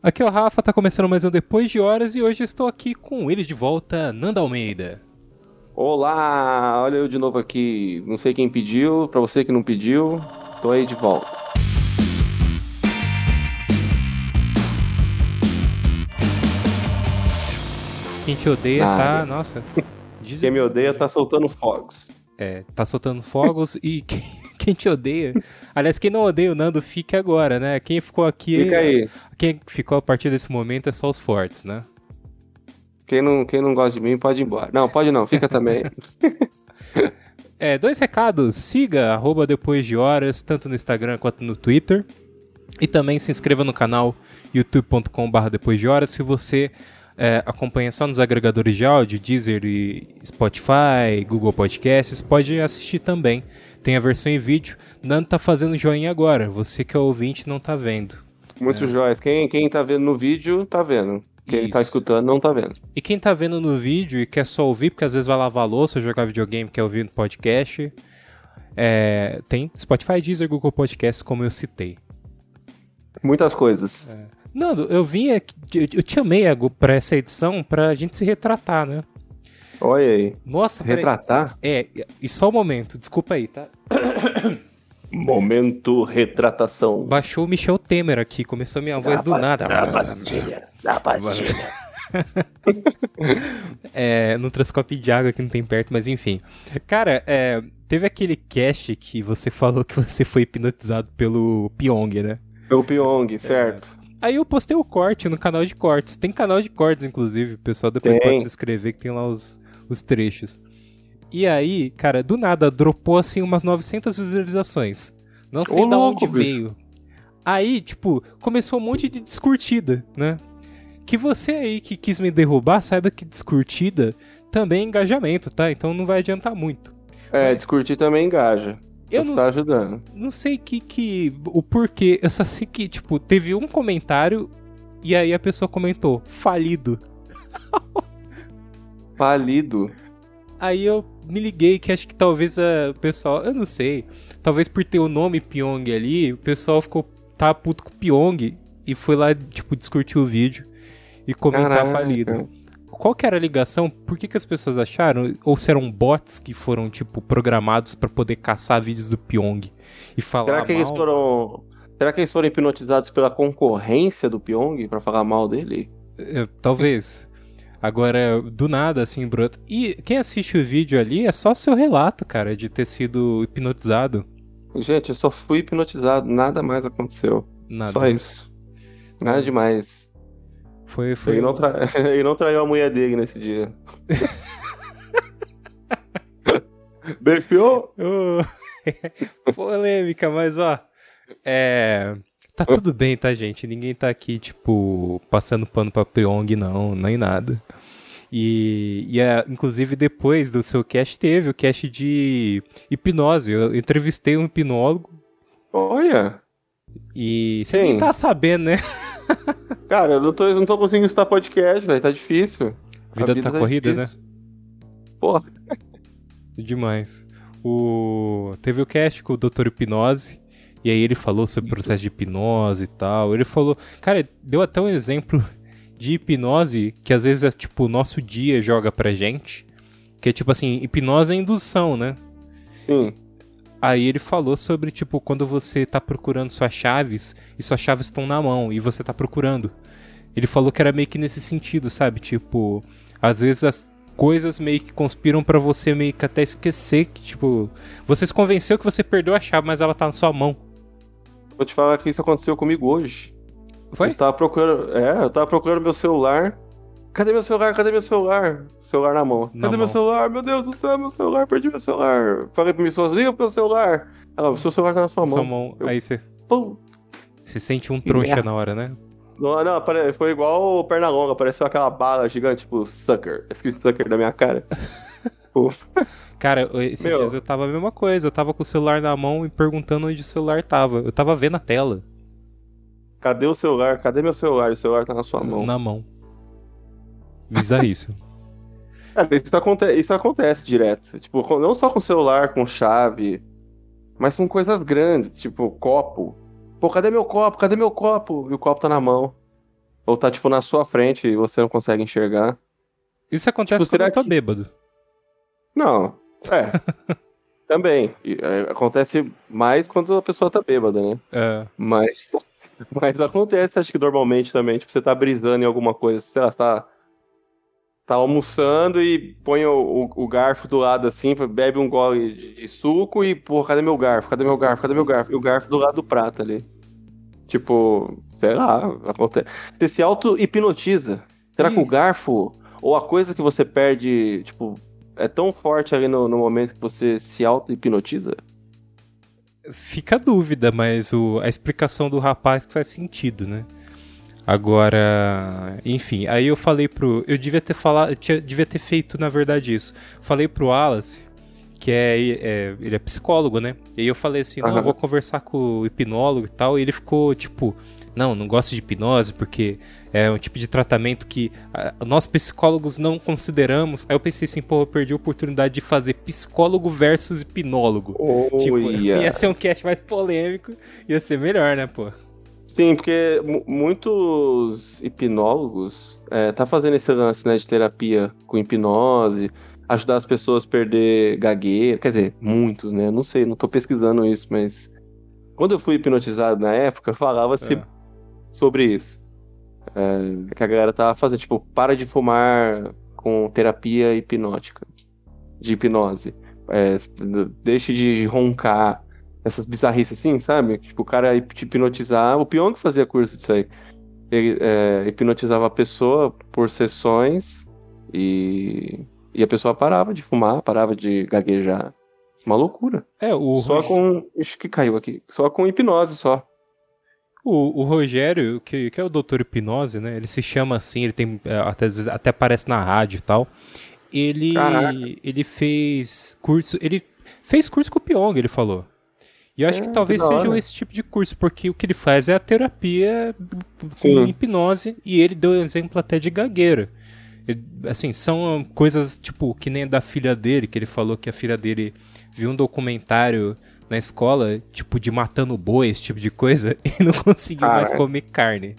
Aqui é o Rafa, tá começando mais um Depois de Horas e hoje eu estou aqui com ele de volta, Nanda Almeida. Olá, olha eu de novo aqui. Não sei quem pediu, pra você que não pediu, tô aí de volta. Quem te odeia tá, nossa. Quem me odeia tá soltando fogos. É, tá soltando fogos e quem, quem te odeia. Aliás, quem não odeia o Nando, fique agora, né? Quem ficou aqui. Fica aí. Quem ficou a partir desse momento é só os fortes, né? Quem não, quem não gosta de mim pode ir embora. Não, pode não, fica também. É, dois recados. Siga arroba depois de horas, tanto no Instagram quanto no Twitter. E também se inscreva no canal youtube.com.br depois de horas. Se você é, acompanha só nos agregadores de áudio, Deezer e Spotify, Google Podcasts, pode assistir também. Tem a versão em vídeo. Nando tá fazendo joinha agora. Você que é ouvinte não tá vendo. Muito jóias. Quem, quem tá vendo no vídeo, tá vendo. Quem Isso. tá escutando, não tá vendo. E quem tá vendo no vídeo e quer só ouvir, porque às vezes vai lavar louça, jogar videogame, quer ouvir no podcast, é, tem Spotify, Deezer, Google Podcasts, como eu citei. Muitas coisas. Nando, eu vim aqui, eu, eu te amei Agu, pra essa edição pra gente se retratar, né? Olha aí. Nossa. Retratar? É, e só um momento, desculpa aí, tá? Momento retratação. Baixou o Michel Temer aqui, começou minha voz do nada. Da pastilha. Da pastilha. É, no transcope de água que não tem perto, mas enfim. Cara, é, teve aquele cast que você falou que você foi hipnotizado pelo Pyong, né? Pelo Pyong, certo. Aí eu postei o corte no canal de cortes. Tem canal de cortes, inclusive. O pessoal depois Tem. pode se inscrever que tem lá os, os trechos. E aí, cara, do nada, dropou assim umas 900 visualizações. Não sei Ô, da onde bicho. veio. Aí, tipo, começou um monte de descurtida, né? Que você aí que quis me derrubar, saiba que descurtida também é engajamento, tá? Então não vai adiantar muito. É, descurtir também engaja. Eu Você não tá ajudando. não sei que, que o porquê, eu só sei que, tipo, teve um comentário e aí a pessoa comentou, falido. Falido. Aí eu me liguei que acho que talvez a- o pessoal, eu não sei, talvez por ter o nome Pyong ali, o pessoal ficou, tá puto com o Pyong e foi lá, tipo, discutir o vídeo e comentar Caraca. falido. Qual que era a ligação? Por que, que as pessoas acharam? Ou se eram bots que foram, tipo, programados pra poder caçar vídeos do Pyong e falar Será que eles mal? foram. Será que eles foram hipnotizados pela concorrência do Pyong pra falar mal dele? É, talvez. Agora, do nada, assim, brota. E quem assiste o vídeo ali é só seu relato, cara, de ter sido hipnotizado. Gente, eu só fui hipnotizado, nada mais aconteceu. Nada. Só isso. Nada demais. Foi, foi. Ele não, tra... ele não traiu a mulher dele nesse dia. Befiou? Ô, Polêmica, mas ó. É. Tá tudo bem, tá, gente? Ninguém tá aqui, tipo, passando pano pra Pyong, não, nem nada. E, e é, inclusive, depois do seu cast, teve o cast de hipnose. Eu entrevistei um hipnólogo Olha. e você nem tá sabendo, né? Cara, eu não tô, eu não tô conseguindo escutar podcast, velho. Tá difícil. A Vida tá corrida, né? difícil. Porra. Demais. O... Teve o cast com o Dr. Hipnose. E aí ele falou sobre o processo de hipnose e tal. Ele falou. Cara, deu até um exemplo de hipnose que às vezes é tipo o nosso dia joga pra gente. Que é tipo assim, hipnose é indução, né? Sim. Aí ele falou sobre, tipo, quando você tá procurando suas chaves e suas chaves estão na mão e você tá procurando. Ele falou que era meio que nesse sentido, sabe? Tipo, às vezes as coisas meio que conspiram pra você meio que até esquecer que, tipo, você se convenceu que você perdeu a chave, mas ela tá na sua mão. Vou te falar que isso aconteceu comigo hoje. Foi? Eu tava procurando. É, eu tava procurando meu celular. Cadê meu celular? Cadê meu celular? Celular na mão. Na Cadê mão. meu celular? Meu Deus do céu, meu celular, perdi meu celular. Falei pra minha esposa, liga pro meu celular. Ela, seu celular tá na sua mão. Sua mão. Eu- Aí você, Pum. você sente um trouxa na hora, né? Não, não, foi igual o Pernalonga, apareceu aquela bala gigante, tipo, sucker. Escrito sucker na minha cara. Pô, Cara, esses Meu. dias eu tava a mesma coisa. Eu tava com o celular na mão e perguntando onde o celular tava. Eu tava vendo a tela. cadê o celular? Cadê meu celular? O celular tá na sua mão. Na mão. Bizarríssimo. Cara, isso, aconte- isso acontece direto. Tipo, não só com celular, com chave, mas com coisas grandes, tipo copo. Pô, cadê meu copo? Cadê meu copo? E o copo tá na mão. Ou tá, tipo, na sua frente e você não consegue enxergar. Isso acontece Tipo, quando eu tô que- bêbado. Não, é. Também. E, é, acontece mais quando a pessoa tá bêbada, né? É. Mas, mas acontece, acho que normalmente também. Tipo, você tá brisando em alguma coisa, sei lá, você tá, tá almoçando e põe o, o- o garfo do lado assim, bebe um gole de, de suco e, pô, cadê meu garfo? Cadê meu garfo? Cadê meu garfo? E o garfo do lado do prato ali. Tipo, sei lá, acontece. Você se auto-hipnotiza. Será que o garfo ou a coisa que você perde, tipo, é tão forte ali no, no momento que você se auto-hipnotiza? Fica a dúvida, mas o, a explicação do rapaz que faz sentido, né? Agora, enfim, aí eu falei pro. Eu devia ter falado. Eu tinha, devia ter feito, na verdade, isso. Falei pro Wallace, que é, é- Ele é psicólogo, né? E aí eu falei assim, não, eu vou conversar com o hipnólogo e tal. E ele ficou, tipo, não, não gosto de hipnose, porque é um tipo de tratamento que ah, nós psicólogos não consideramos. Aí eu pensei assim, pô, eu perdi a oportunidade de fazer psicólogo versus hipnólogo. Tipo, Olha. ia ser um cast mais polêmico, ia ser melhor, né, pô? Sim, porque mu- muitos hipnólogos é, tá fazendo esse lance né, de terapia com hipnose, ajudar as pessoas a perder gagueira. Quer dizer, muitos, né? Não sei, não tô pesquisando isso, mas quando eu fui hipnotizado na época, falava-se É. sobre isso. É, que a galera tava fazendo, tipo, para de fumar com terapia hipnótica, de hipnose. É, deixe de roncar, essas bizarrices assim, sabe? Tipo, o cara te hipnotizar. O Pyong fazia curso disso aí. Ele é, hipnotizava a pessoa por sessões e, e a pessoa parava de fumar, parava de gaguejar. Uma loucura. É, o, só com. Acho que caiu aqui. Só com hipnose só. O, o Rogério, que, que é o doutor hipnose, né? Ele se chama assim, ele tem. é, Até, até aparece na rádio e tal. Ele, Caraca. ele fez curso. Ele fez curso com o Pyong, ele falou. E eu acho É, que que talvez da seja esse tipo de curso, porque o que ele faz é a terapia com Sim. hipnose e ele deu um exemplo até de gagueira. Ele- assim, são coisas tipo que nem da filha dele, que ele falou que a filha dele viu um documentário na escola, tipo de matando boi, esse tipo de coisa, e não conseguiu mais Caraca. comer carne.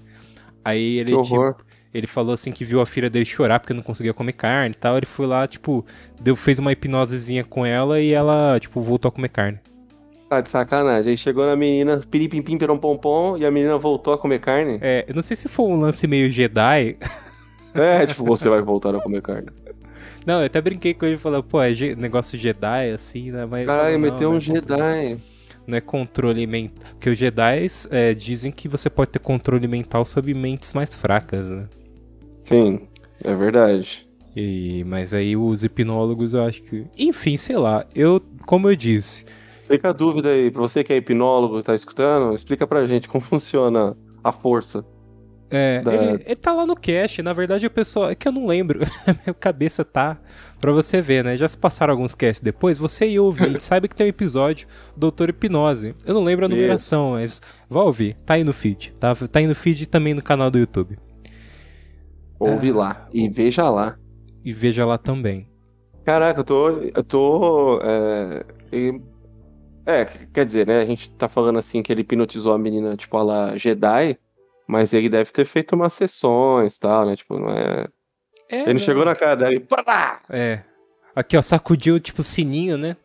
Aí ele, tipo, ele falou assim que viu a filha dele chorar porque não conseguia comer carne e tal. Ele foi lá, tipo, deu, fez uma hipnosezinha com ela e ela, tipo, voltou a comer carne. Tá de sacanagem. Aí chegou na menina, piripimpim, perom pom pom, e a menina voltou a comer carne. É, eu não sei se foi um lance meio Jedi. É, tipo, você vai voltar a comer carne. Não, eu até brinquei com ele e falei, pô, é negócio Jedi, assim, né? Mas falou, não, meteu um é controle- Jedi. Não é controle mental. Porque os Jedi é, dizem que você pode ter controle mental sobre mentes mais fracas, né? Sim, é verdade. E, mas aí os hipnólogos eu acho que. Enfim, sei lá. Eu, como eu disse, Fica a dúvida aí, pra você que é hipnólogo e tá escutando, explica pra gente como funciona a força. É, Da- ele, ele tá lá no cast, na verdade o pessoal. É que eu não lembro. A minha cabeça tá. Pra você ver, né? Já se passaram alguns casts depois, você e ouvinte, sabe que tem um episódio Doutor Hipnose. Eu não lembro a Isso. numeração, mas vá ouvir. Tá aí no feed. Tá, tá aí no feed e também no canal do YouTube. Ouve lá e veja lá. E veja lá também. Caraca, eu tô. Eu tô. É, e- é, quer dizer, né? A gente tá falando assim que ele hipnotizou a menina, tipo, a lá Jedi, mas ele deve ter feito umas sessões e tal, né? Tipo, não é. É, Ele não chegou na cara dela e. Prá! É. Aqui, ó, sacudiu tipo sininho, né?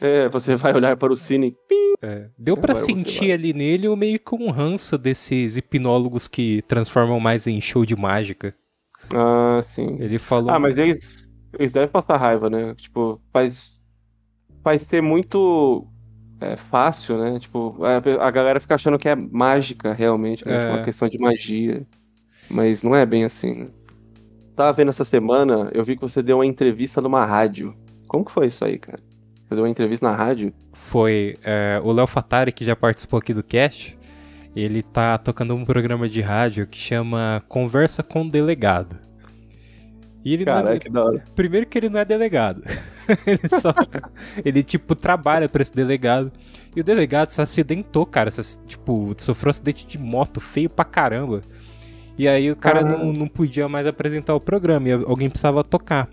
É, você vai olhar para o cine. Pim! É. Deu você sentir ali nele o meio com um ranço desses hipnólogos que transformam mais em show de mágica. Ah, sim. Ele falou. Ah, mas eles, eles devem passar raiva, né? Tipo, faz, faz ser muito é, fácil, né? Tipo, a, a galera fica achando que é mágica, realmente, né? É. Tipo, uma questão de magia. Mas não é bem assim, né? Tava vendo essa semana, eu vi que você deu uma entrevista numa rádio. Como que foi isso aí, cara? Você deu uma entrevista na rádio? Foi é, o Léo Fatari, que já participou aqui do cast. Ele tá tocando um programa de rádio que chama Conversa com o Delegado. E ele não é- Caraca, que da hora. Primeiro que ele não é delegado. ele só. ele, tipo, trabalha pra esse delegado. E o delegado se acidentou, cara. se- tipo, sofreu um acidente de moto feio pra caramba. E aí o cara não, não podia mais apresentar o programa. E alguém precisava tocar.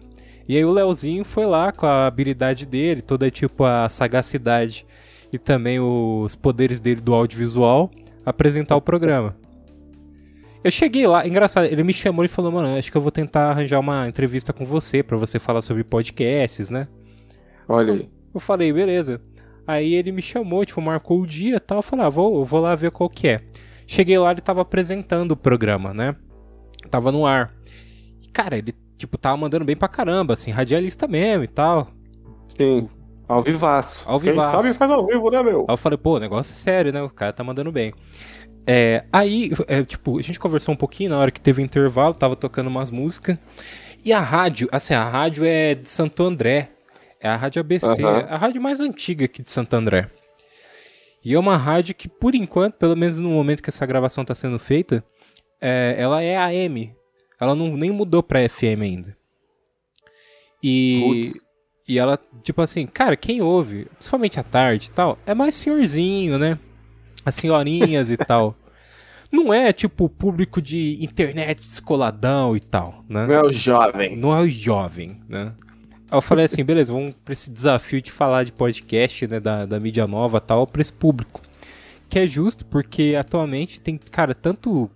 E aí o Leozinho foi lá com a habilidade dele, toda tipo a sagacidade e também os poderes dele do audiovisual, apresentar o programa. Eu cheguei lá, engraçado, ele me chamou e falou, mano, acho que eu vou tentar arranjar uma entrevista com você para você falar sobre podcasts, né? Olha aí. Eu falei, beleza. Aí ele me chamou, tipo, marcou o dia e tal. Eu falei, ah, vou, vou lá ver qual que é. Cheguei lá, ele tava apresentando o programa, né? Tava no ar. E, cara, ele, tipo, tava mandando bem pra caramba, assim, radialista mesmo e tal. Sim. Ao vivaço. Ao vivaço. Quem sabe faz ao vivo, né, meu? Aí eu falei, pô, o negócio é sério, né? O cara tá mandando bem. É, aí, é, tipo, a gente conversou um pouquinho na hora que teve o intervalo, tava tocando umas músicas. E a rádio, assim, a rádio é de Santo André. É a rádio ABC, Aham. é a rádio mais antiga aqui de Santo André. E é uma rádio que, por enquanto, pelo menos no momento que essa gravação tá sendo feita, é, ela é AM. Ela não, nem mudou pra FM ainda. E, e ela, tipo assim, cara, quem ouve, principalmente à tarde e tal, é mais senhorzinho, né? As senhorinhas e tal. Não é tipo público de internet descoladão e tal, né? Meu jovem. Não é o jovem, né? Aí eu falei assim, beleza, vamos pra esse desafio de falar de podcast, né, da, da mídia nova e tal, pra esse público. Que é justo, porque atualmente tem, cara, tanto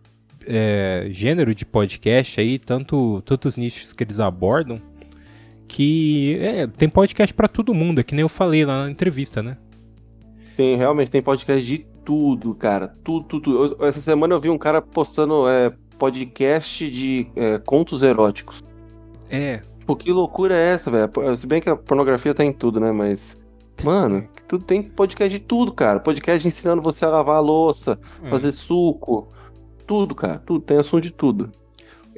é, gênero de podcast aí, tanto, tantos nichos que eles abordam, que é, tem podcast pra todo mundo, é que nem eu falei lá na entrevista, né? Tem, realmente, tem podcast de tudo, cara. Tudo, tudo. Eu- essa semana eu vi um cara postando é, podcast de é, contos eróticos. É, Pô, que loucura é essa, velho? Se bem que a pornografia tá em tudo, né? Mas. Mano, tudo tem podcast de tudo, cara. Podcast ensinando você a lavar a louça, é. fazer suco. Tudo, cara. Tudo. Tem assunto de tudo.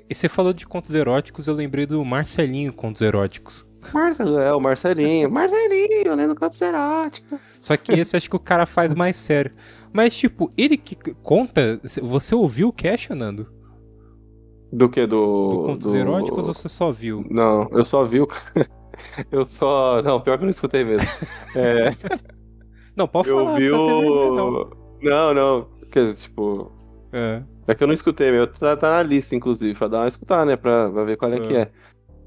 E você falou de contos eróticos, eu lembrei do Marcelinho Contos Eróticos. Marcelo, é, o Marcelinho. Marcelinho, lendo contos eróticos. Só que esse acho que o cara faz mais sério. Mas, tipo, ele que conta. Você ouviu o cast, Nando? Do que? Do. Do Contos do- Eróticos ou você só viu? Não, eu só vi o. Eu só. Não, pior que eu não escutei mesmo. É, Não, pode eu falar, vi vergonha, não. o. Não, não. Quer dizer, tipo. É. É que eu não escutei, meu. Tá, tá na lista, inclusive, pra dar uma escutar, né? Pra, pra ver qual é que É.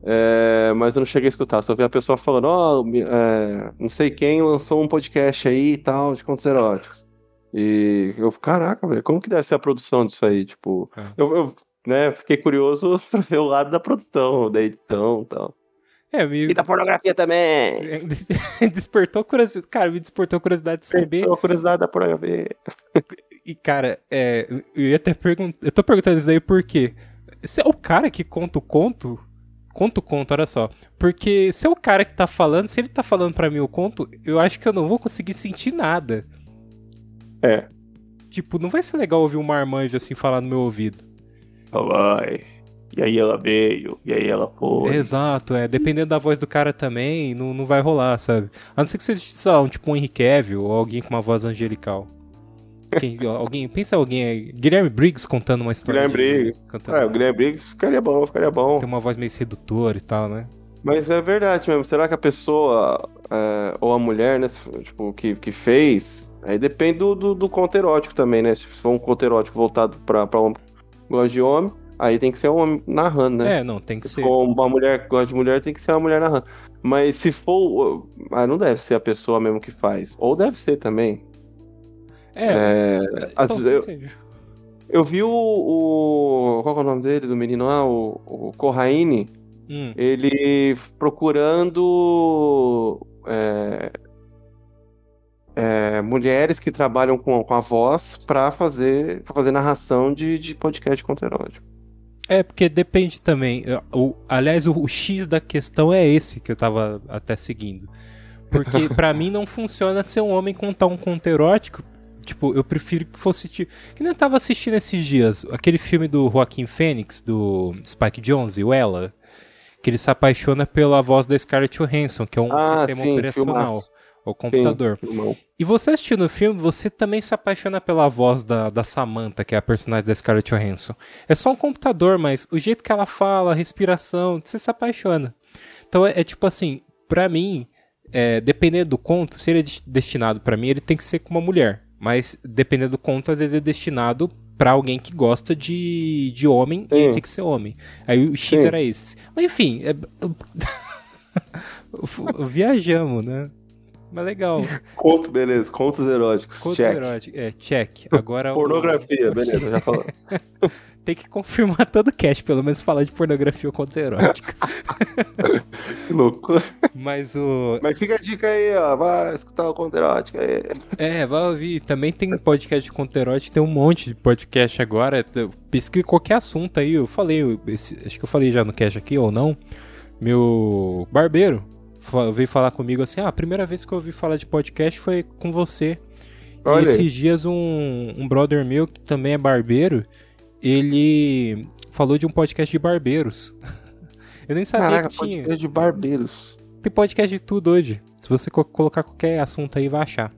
é. É, mas eu não cheguei a escutar, só vi a pessoa falando, ó, me- é, não sei quem lançou um podcast aí e tal, de contos eróticos. E eu, caraca, velho, como que deve ser a produção disso aí? Tipo, É. eu, eu, né, fiquei curioso pra ver o lado da produção, da edição e tal. É, me E da pornografia também! despertou curiosidade. Cara, me despertou curiosidade de saber. Tô curiosidade da pornografia. E, cara, é, eu ia até perguntar. Eu tô perguntando isso daí porque. Se é o cara que conta o conto. Conta o conto, olha só. Porque se é o cara que tá falando, se ele tá falando pra mim o conto, eu acho que eu não vou conseguir sentir nada. É. Tipo, não vai ser legal ouvir um marmanjo assim falar no meu ouvido. Vai. E aí ela veio, e aí ela foi. Exato, é. Dependendo da voz do cara também, não, não vai rolar, sabe? A não ser que seja, sei lá, um, tipo um Henry Cavill ou alguém com uma voz angelical. Quem, alguém, pensa alguém aí. Guilherme Briggs contando uma história. Guilherme de- Briggs. Cantando, É, o Guilherme Briggs ficaria bom, ficaria bom. Tem uma voz meio sedutora e tal, né? Mas é verdade mesmo. Será que a pessoa, é, ou a mulher, né, se tipo, que, que fez, aí depende do, do, do conto erótico também, né? Se for um conto erótico voltado pra, pra homem que gosta de homem, aí tem que ser um homem narrando, né? É, não, tem que Se ser. for uma mulher que gosta de mulher, tem que ser uma mulher narrando. Mas se for. Ah, não deve ser a pessoa mesmo que faz. Ou deve ser também. É, É, as- talvez eu, eu vi o, o- Qual é o nome dele, do menino lá? O, o Corraine. Hum, ele procurando é, é, mulheres que trabalham com, com a voz pra fazer, pra fazer narração de, de podcast conto erótico. É, porque depende também. O, aliás, o, o X da questão é esse que eu tava até seguindo. Porque pra mim não funciona ser um homem contar um conto erótico. Tipo, eu prefiro que fosse. Tipo, que nem eu tava assistindo esses dias. Aquele filme do Joaquim Fênix, do Spike Jonze, o Ella. Que ele se apaixona pela voz da Scarlett Johansson, que é um Ah, sistema sim, operacional. filmaço. O computador. Irmão. E você assistindo o filme, você também se apaixona pela voz da, da Samantha, que é a personagem da Scarlett Johansson. É só um computador, mas o jeito que ela fala, a respiração, você se apaixona. Então é, é tipo assim, pra mim, é, dependendo do conto, se ele é des- destinado pra mim, ele tem que ser com uma mulher. Mas dependendo do conto, às vezes é destinado pra alguém que gosta de, de homem e Sim. ele tem que ser homem. Aí o X Sim. era esse. Mas enfim, é... viajamos, né? Mas legal. Conto, beleza. Contos eróticos. Contos check. eróticos. É, check. Agora. o- Pornografia, beleza, já falou. Tem que confirmar todo o cast, pelo menos falar de pornografia ou contos eróticos. que loucura. Mas o. Mas fica a dica aí, ó. Vai escutar o conto erótico aí. É, vai ouvir. Também tem podcast de conto erótico, tem um monte de podcast agora. Pesquisa qualquer assunto aí. Eu falei, esse- acho que eu falei já no cast aqui ou não. Meu barbeiro veio falar comigo assim: ah, a primeira vez que eu ouvi falar de podcast foi com você. Olha e esses dias um, um brother meu, que também é barbeiro, ele falou de um podcast de barbeiros. Eu nem sabia Caraca, que tinha. podcast de barbeiros. Tem podcast de tudo hoje. Se você co- colocar qualquer assunto aí, vai achar.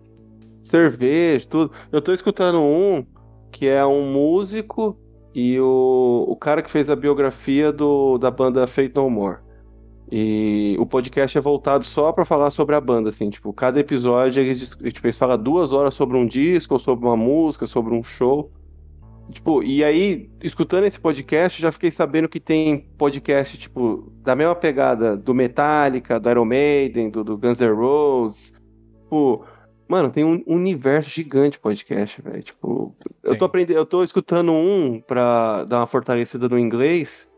Cerveja, tudo. Eu tô escutando um que é um músico e o, o cara que fez a biografia do, da banda Fate No More. E o podcast é voltado só pra falar sobre a banda, assim, tipo, cada episódio eles, tipo, eles falam duas horas sobre um disco, ou sobre uma música, sobre um show. Tipo, e aí, escutando esse podcast, já fiquei sabendo que tem podcast, tipo, da mesma pegada do Metallica, do Iron Maiden, do, do Guns N' Roses. Tipo, mano, tem um universo gigante de podcast, velho. Tipo, eu tô aprendendo, eu tô escutando um pra dar uma fortalecida no inglês.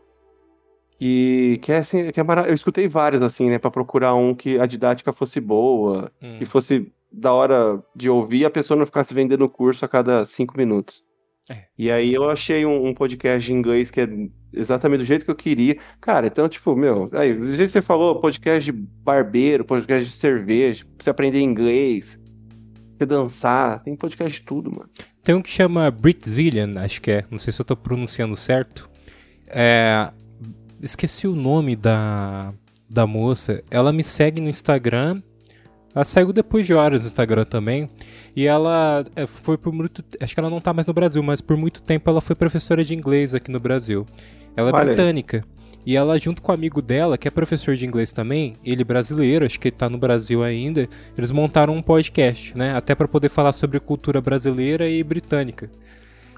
Que, que é assim, que é mara... eu escutei vários assim, né, Pra procurar um que a didática fosse boa, Hum. que fosse da hora de ouvir, a pessoa não ficasse vendendo o curso a cada cinco minutos. É. E aí eu achei um, um podcast em inglês que é exatamente do jeito que eu queria. Cara, então, tipo, meu, aí, do jeito que você falou, podcast de barbeiro, podcast de cerveja, pra você aprender inglês, pra você dançar, tem podcast de tudo, mano. Tem um que chama Britzillian, acho que é. Não sei se eu tô pronunciando certo. É, Esqueci o nome da, da moça. Ela me segue no Instagram. Ela saiu depois de horas no Instagram também. E ela é, foi por muito. Acho que ela não tá mais no Brasil, mas por muito tempo ela foi professora de inglês aqui no Brasil. Ela é Olha aí. britânica. E ela, junto com o amigo dela, que é professor de inglês também, ele brasileiro, acho que ele tá no Brasil ainda, eles montaram um podcast, né? Até pra poder falar sobre cultura brasileira e britânica.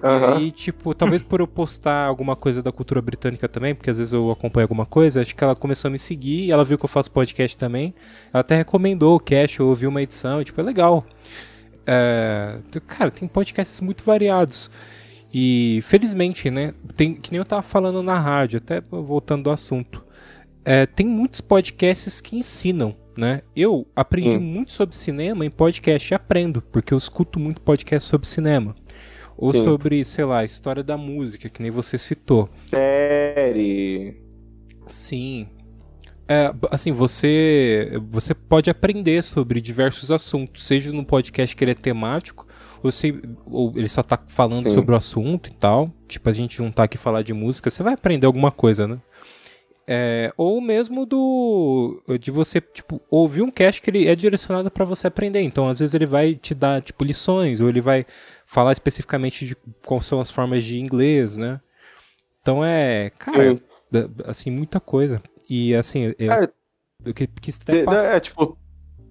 E Aham. aí, tipo, talvez por eu postar alguma coisa da cultura britânica também, porque às vezes eu acompanho alguma coisa, acho que ela começou a me seguir, ela viu que eu faço podcast também, ela até recomendou o cast, eu ouvi uma edição, tipo, é legal. É, cara, tem podcasts muito variados. E felizmente, né, tem, que nem eu tava falando na rádio, até voltando do assunto, é, tem muitos podcasts que ensinam, né? Eu aprendi Hum. muito sobre cinema em podcast e aprendo, porque eu escuto muito podcast sobre cinema. Ou Sim. sobre, sei lá, história da música, que nem você citou. Série. Sim. É, assim, você você pode aprender sobre diversos assuntos, seja no podcast que ele é temático, ou, se, ou ele só tá falando Sim. sobre o assunto e tal. Tipo, a gente não tá aqui falar de música, você vai aprender alguma coisa, né? É, ou mesmo do de você tipo ouvir um cast que ele é direcionado para você aprender. Então, às vezes ele vai te dar tipo lições ou ele vai falar especificamente de quais são as formas de inglês, né? Então é, cara, da- assim muita coisa. E assim, eu, É, eu que- quis até passar- é, tipo,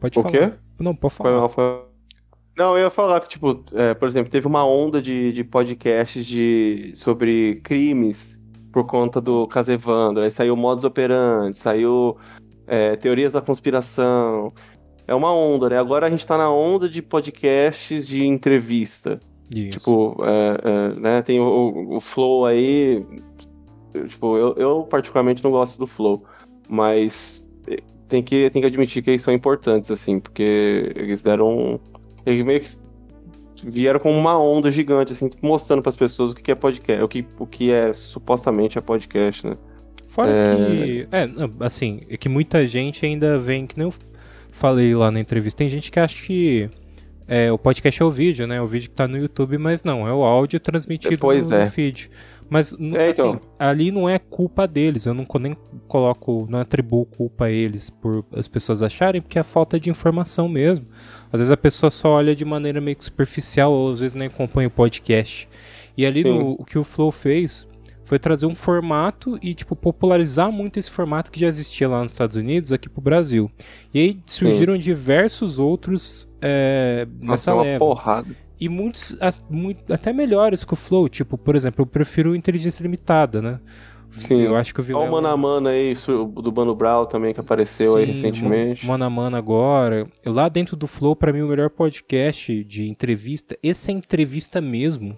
pode o falar. quê? Não, pode Foi falar. Não, eu ia falar que, tipo, é, por exemplo, teve uma onda de, de podcasts de, sobre crimes por conta do caso Evandro. Aí saiu Modus Operandi, saiu é, Teorias da Conspiração. É uma onda, né? Agora a gente tá na onda de podcasts de entrevista. Isso. Tipo, é, é, né? Tem o, o- Flow aí. Tipo, eu, eu particularmente não gosto do Flow. Mas eh, tem que, tem que admitir que eles são importantes, assim, porque eles deram. Eles meio que vieram com uma onda gigante, assim, mostrando para as pessoas o que é podcast, o que, o que é supostamente é podcast, né? Fora É. que. É, assim, é que muita gente ainda vem, que nem eu falei lá na entrevista, tem gente que acha que é, o podcast é o vídeo, né? O vídeo que tá no YouTube, mas não, é o áudio transmitido Pois no é. feed. Mas É, assim, então. ali não é culpa deles, eu não nem coloco, não atribuo culpa a eles por as pessoas acharem, porque é falta de informação mesmo. Às vezes a pessoa só olha de maneira meio que superficial, ou às vezes nem acompanha o podcast. E ali Sim. no, o que o Flow fez foi trazer um formato e, tipo, popularizar muito esse formato que já existia lá nos Estados Unidos aqui pro Brasil. E aí surgiram diversos outros é, Nossa, nessa é leva. porrada. E muitos as- muito- até melhores que o Flow. Tipo, por exemplo, eu prefiro o Inteligência Limitada, né? Sim. Eu acho que o Olha o Vilela... Mano a Mano aí, do Mano Brown também, que apareceu aí Sim, recentemente. Mano a Mano agora. Lá dentro do Flow, pra mim, o melhor podcast de entrevista. Esse é entrevista mesmo.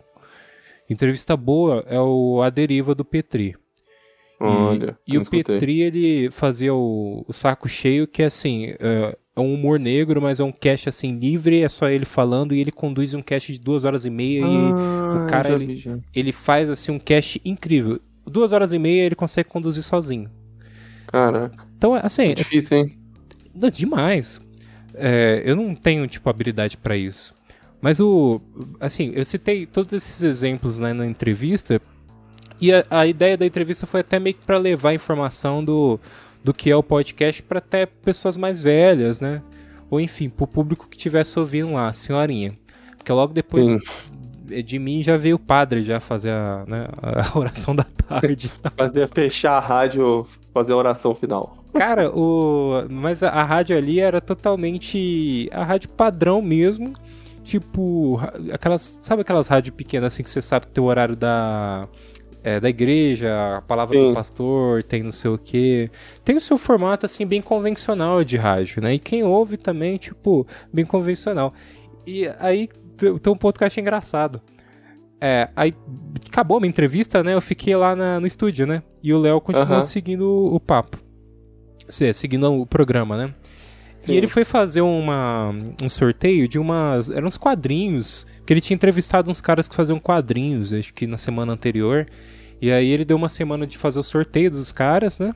Entrevista boa é o A Deriva do Petri. E- Olha, e, não o escutei. Petri, ele fazia o, o saco cheio, que é assim, é, é um humor negro, mas é um cast assim, livre, é só ele falando, e ele conduz um cast de duas horas e meia, Ah, o cara, ele- e ele faz assim um cast incrível. Duas horas e meia ele consegue conduzir sozinho. Caraca, Então, assim, é difícil, hein? não, demais. É, eu não tenho, tipo, habilidade pra isso. Mas o. Assim, eu citei todos esses exemplos né, na entrevista. E a, a ideia da entrevista foi até meio que pra levar a informação do, do que é o podcast pra até pessoas mais velhas, né? Ou enfim, pro público que estivesse ouvindo lá, senhorinha. Porque logo depois Sim. de mim já veio o padre já fazer a, né, a oração da tarde. Fazer fechar a rádio, fazer a oração final. Cara, o. Mas a, a rádio ali era totalmente. A rádio padrão mesmo. Tipo, aquelas. Sabe aquelas rádios pequenas assim que você sabe que tem o horário da. É, da igreja, a palavra Sim. do pastor, tem não sei o que. Tem o seu formato assim bem convencional de rádio, né? E quem ouve também, tipo, bem convencional. E aí tem um ponto que eu achei engraçado. É, aí acabou a minha entrevista, né? Eu fiquei lá na- no estúdio, né? E o Léo continuou seguindo o, o papo. Cê, seguindo o programa, né? Sim. E ele foi fazer uma, um sorteio de umas. Eram uns quadrinhos. Que ele tinha entrevistado uns caras que faziam quadrinhos, acho que na semana anterior. E aí ele deu uma semana de fazer o sorteio dos caras, né?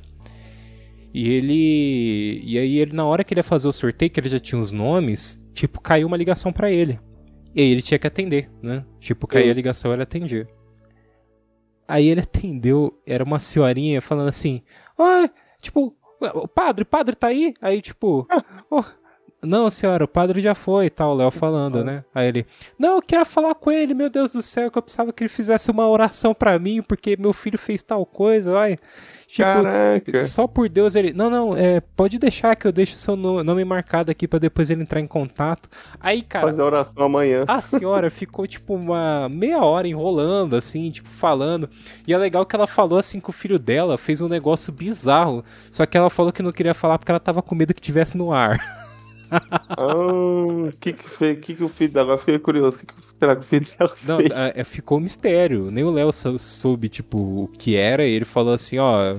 E ele. E aí ele, na hora que ele ia fazer o sorteio, que ele já tinha os nomes, tipo, caiu uma ligação pra ele. E aí ele tinha que atender, né? Tipo, caía Sim. a ligação ele atendia. Aí ele atendeu, era uma senhorinha falando assim, ah, tipo, o padre, o padre tá aí? Aí, tipo, "Oh, não, senhora, o padre já foi e tal, o Léo falando, né? Aí ele, não, eu quero falar com ele, meu Deus do céu, que eu precisava que ele fizesse uma oração pra mim, porque meu filho fez tal coisa, ai. Tipo, Caraca. só por Deus ele. Não, não, é, pode deixar que eu deixo o seu no- nome marcado aqui pra depois ele entrar em contato. Aí, cara, Fazer a oração amanhã. a senhora ficou, tipo, uma meia hora enrolando, assim, tipo, falando. E é legal que ela falou, assim, que o filho dela fez um negócio bizarro. Só que ela falou que não queria falar porque ela tava com medo que tivesse no ar. Ah, que que, fez, que que o filho dela? Fiquei curioso. O que, que será que o filho dela Não, fez? é, é, ficou um mistério. Nem o Léo sou- soube, tipo, o que era. E ele falou assim, ó.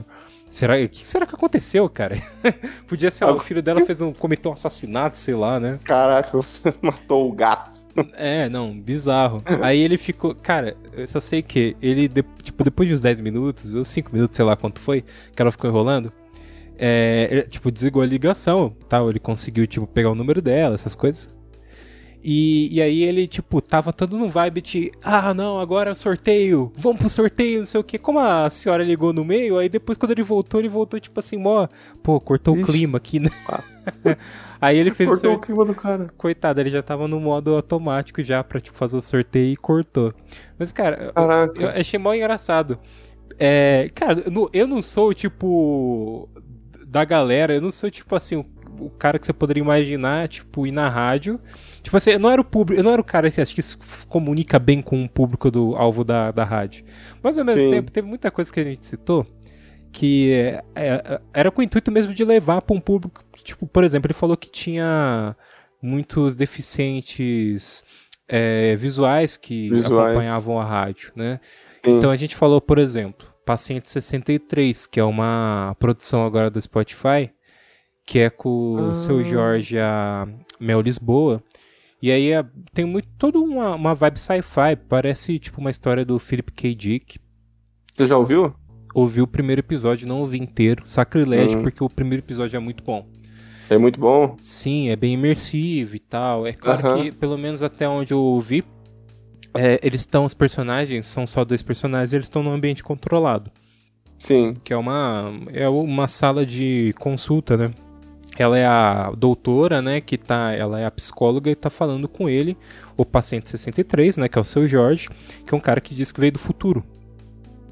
Será, o que será que aconteceu, cara? Podia ser, ó, o filho dela fez um, cometeu um assassinato, sei lá, né? Caraca, matou o gato. É, não, bizarro. Aí ele ficou. Cara, eu só sei que ele, tipo, depois de uns 10 minutos, ou 5 minutos, sei lá quanto foi, que ela ficou enrolando. É, ele, tipo, desligou a ligação, tal. Ele conseguiu, tipo, pegar o número dela, essas coisas. E, e aí ele, tipo, tava todo no vibe de Ah, não, agora é o sorteio, vamos pro sorteio, não sei o que. Como a senhora ligou no meio, aí depois quando ele voltou, ele voltou, tipo assim, mó, pô, cortou o Ixi. clima aqui, né? aí ele fez o Cortou o sorteio. clima do cara. Coitado, ele já tava no modo automático já pra, tipo, fazer o sorteio e cortou. Mas, cara, Caraca. eu achei mó engraçado. É, cara, eu não- eu não sou, tipo, da galera, eu não sou, tipo, assim, o, o cara que você poderia imaginar, tipo, ir na rádio. Tipo assim, eu não era o público, eu não era o cara que acho que se comunica bem com o público do alvo da, da rádio. Mas ao mesmo Sim. tempo, teve muita coisa que a gente citou que é, é, era com o intuito mesmo de levar para um público, tipo, por exemplo, ele falou que tinha muitos deficientes é, visuais que Visuais. acompanhavam a rádio, né? Sim. Então a gente falou, por exemplo, Paciente 63, que é uma produção agora da Spotify, que é com o Ah. seu Jorge a Mel Lisboa. E aí é- tem muito toda uma, uma vibe sci-fi, parece tipo uma história do Philip K. Dick. Você já ouviu? Ouvi o primeiro episódio, não ouvi inteiro. Sacrilégio, Uhum. porque o primeiro episódio é muito bom. É muito bom. Sim, é bem imersivo e tal. É claro Aham. que, pelo menos até onde eu ouvi, é, eles estão, os personagens, são só dois personagens, eles estão num ambiente controlado. Sim. que é uma é uma sala de consulta, né? Ela é a doutora, né, que tá, ela é a psicóloga e tá falando com ele, o paciente 63, né, que é o seu Jorge, que é um cara que diz que veio do futuro.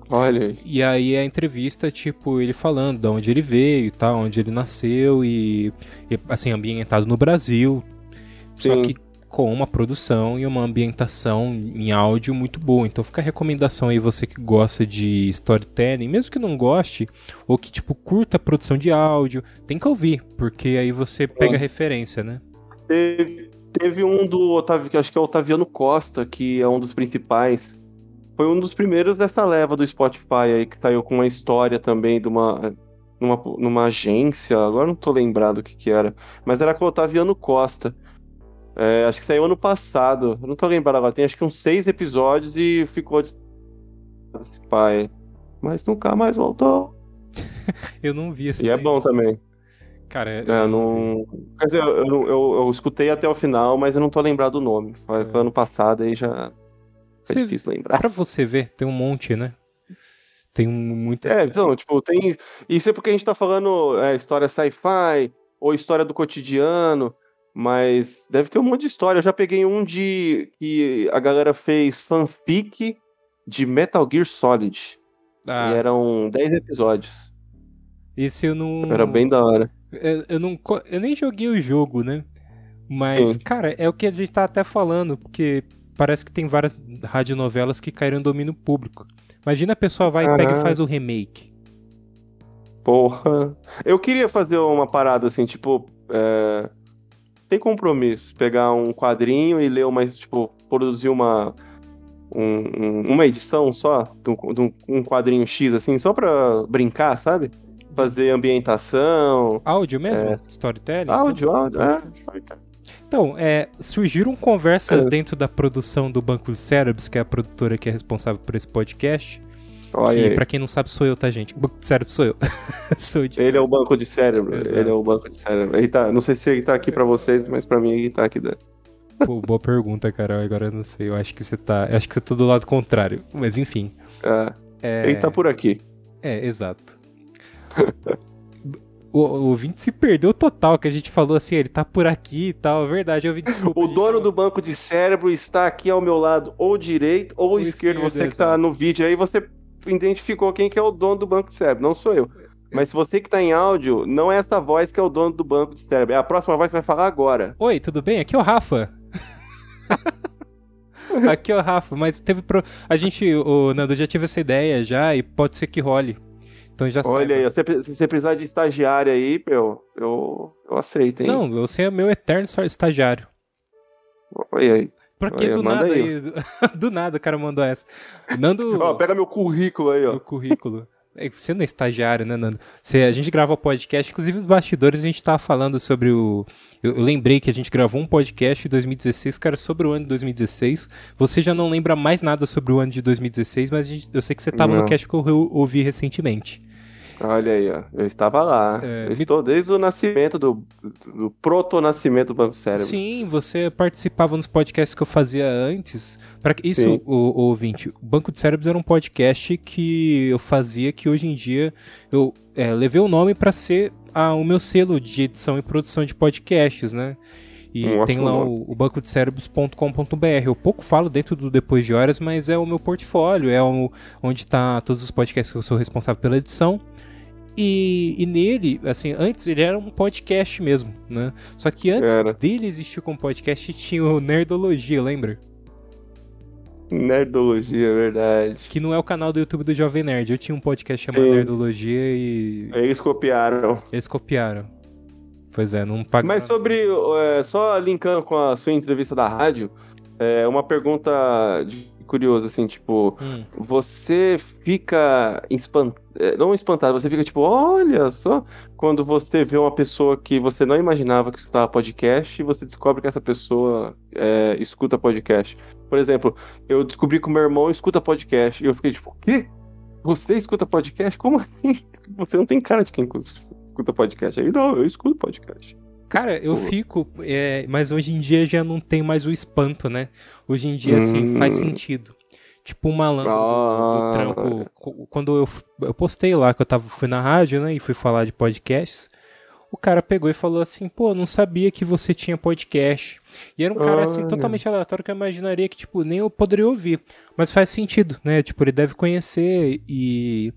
Olha aí. E aí a entrevista, tipo, ele falando de onde ele veio e tal, onde ele nasceu e, e, assim, ambientado no Brasil. Só Sim. que com uma produção e uma ambientação em áudio muito boa. Então fica a recomendação aí você que gosta de storytelling, mesmo que não goste, ou que tipo curta a produção de áudio, tem que ouvir, porque aí você pega referência, né? Teve, teve um do Otávio, que acho que é o Otaviano Costa, que é um dos principais. Foi um dos primeiros dessa leva do Spotify aí, que saiu com uma história também de uma. Numa, numa agência, agora não tô lembrado o que que era, mas era com o Otaviano Costa. É, acho que saiu ano passado. Eu não tô lembrado agora. Tem acho que uns seis episódios e ficou de pai. Mas nunca mais voltou. eu não vi esse. E é bom também. Cara, é, eu não. Quer dizer, eu, eu, eu, escutei até o final, mas eu não tô lembrado do nome. Foi, é. foi ano passado aí já. É difícil lembrar. Pra você ver, tem um monte, né? Tem muito. É, então, tipo, tem. Isso é porque a gente tá falando é, história sci-fi ou história do cotidiano. Mas deve ter um monte de história. Eu já peguei um de que a galera fez fanfic de Metal Gear Solid. Ah. E eram 10 episódios. Esse eu não. Era bem da hora. Eu, eu, não, eu nem joguei o jogo, né? Mas, Sim. cara, é o que a gente tá até falando, porque parece que tem várias radionovelas que caíram no domínio público. Imagina a pessoa vai Caraca. e pega e faz o remake. Porra. Eu queria fazer uma parada assim, tipo. É tem compromisso. Pegar um quadrinho e ler uma, tipo, produzir uma. Um, uma edição só, de um, um quadrinho X, assim, só pra brincar, sabe? Fazer ambientação. Áudio mesmo? É... Storytelling? Áudio, áudio, é, storytelling. Então, é, surgiram conversas é. dentro da produção do Banco de Cérebros, que é a produtora que é responsável por esse podcast, Olha que, pra quem não sabe, sou eu, tá, gente? O banco de cérebro sou eu. sou de... Ele é o banco de cérebro. Exato. Ele é o banco de cérebro. Ele tá, não sei se ele tá aqui pra vocês, mas pra mim ele tá aqui dentro. Pô, boa pergunta, Carol. Agora eu não sei. Eu acho que você tá. Eu acho que você tá do lado contrário. Mas enfim. É. é... Ele tá por aqui. É, exato. o, o ouvinte se perdeu total, que a gente falou assim, ele tá por aqui e tal. Verdade, eu vi desculpa. O dono do banco de cérebro está aqui ao meu lado, ou direito ou, ou esquerdo. esquerdo. Você que tá no vídeo aí, você identificou quem que é o dono do banco de cérebro, não sou eu. Mas se você que tá em áudio, não é essa voz que é o dono do banco de cérebro. É a próxima voz que vai falar agora. Oi, tudo bem? Aqui é o Rafa. Aqui é o Rafa, mas teve pro... A gente, o Nando já tive essa ideia já e pode ser que role. Então já Olha aí, se você precisar de estagiário aí, meu, eu, eu aceito, hein? Não, você é meu eterno estagiário. Olha aí. Pra que do nada aí? do nada o cara mandou essa. Nando. Ó, pega meu currículo aí, ó. Meu currículo. É, você não é estagiário, né, Nando? Você, a gente grava podcast, inclusive nos bastidores a gente tava falando sobre o. Eu, eu, lembrei que a gente gravou um podcast em 2016, que era sobre o ano de 2016. Você já não lembra mais nada sobre o ano de 2016, mas gente, eu sei que você tava não. no cast que eu ouvi recentemente. Olha aí, ó. Eu estava lá. É, eu estou desde o nascimento do, do proto-nascimento do Banco Cérebro. Sim, você participava nos podcasts que eu fazia antes. Para isso, o, o ouvinte, o Banco de Cérebros era um podcast que eu fazia que hoje em dia eu é, levei o nome para ser a, o meu selo de edição e produção de podcasts, né? E um tem lá o, o bancodecerebros.com.br. Eu pouco falo dentro do Depois de Horas, mas é o meu portfólio, é o, onde está todos os podcasts que eu sou responsável pela edição. E, e, nele, assim, antes ele era um podcast mesmo, né? Só que antes era. dele existir como podcast tinha o Nerdologia, lembra? Nerdologia, é verdade. Que não é o canal do YouTube do Jovem Nerd. Eu tinha um podcast chamado Sim. Nerdologia e. Eles copiaram. Eles copiaram. Pois é, não paga. Mas sobre. É, só linkando com a sua entrevista da rádio, é uma pergunta de curioso, assim, tipo, hum. você fica espantado, é, não espantado, você fica tipo, olha só, quando você vê uma pessoa que você não imaginava que escutava podcast e você descobre que essa pessoa é, escuta podcast. Por exemplo, eu descobri que o meu irmão escuta podcast e eu fiquei tipo, o quê? Você escuta podcast? Como assim? Você não tem cara de quem escuta podcast. Aí, não, eu escuto podcast. Cara, eu fico. É, mas hoje em dia já não tem mais o espanto, né? Hoje em dia, assim, hum. faz sentido. Tipo um malandro ah. do, do, trampo. Quando eu, eu postei lá que eu tava, fui na rádio, né? E fui falar de podcasts. O cara pegou e falou assim, pô, não sabia que você tinha podcast. E era um cara, assim, totalmente aleatório que eu imaginaria que, tipo, nem eu poderia ouvir. Mas faz sentido, né? Tipo, ele deve conhecer e...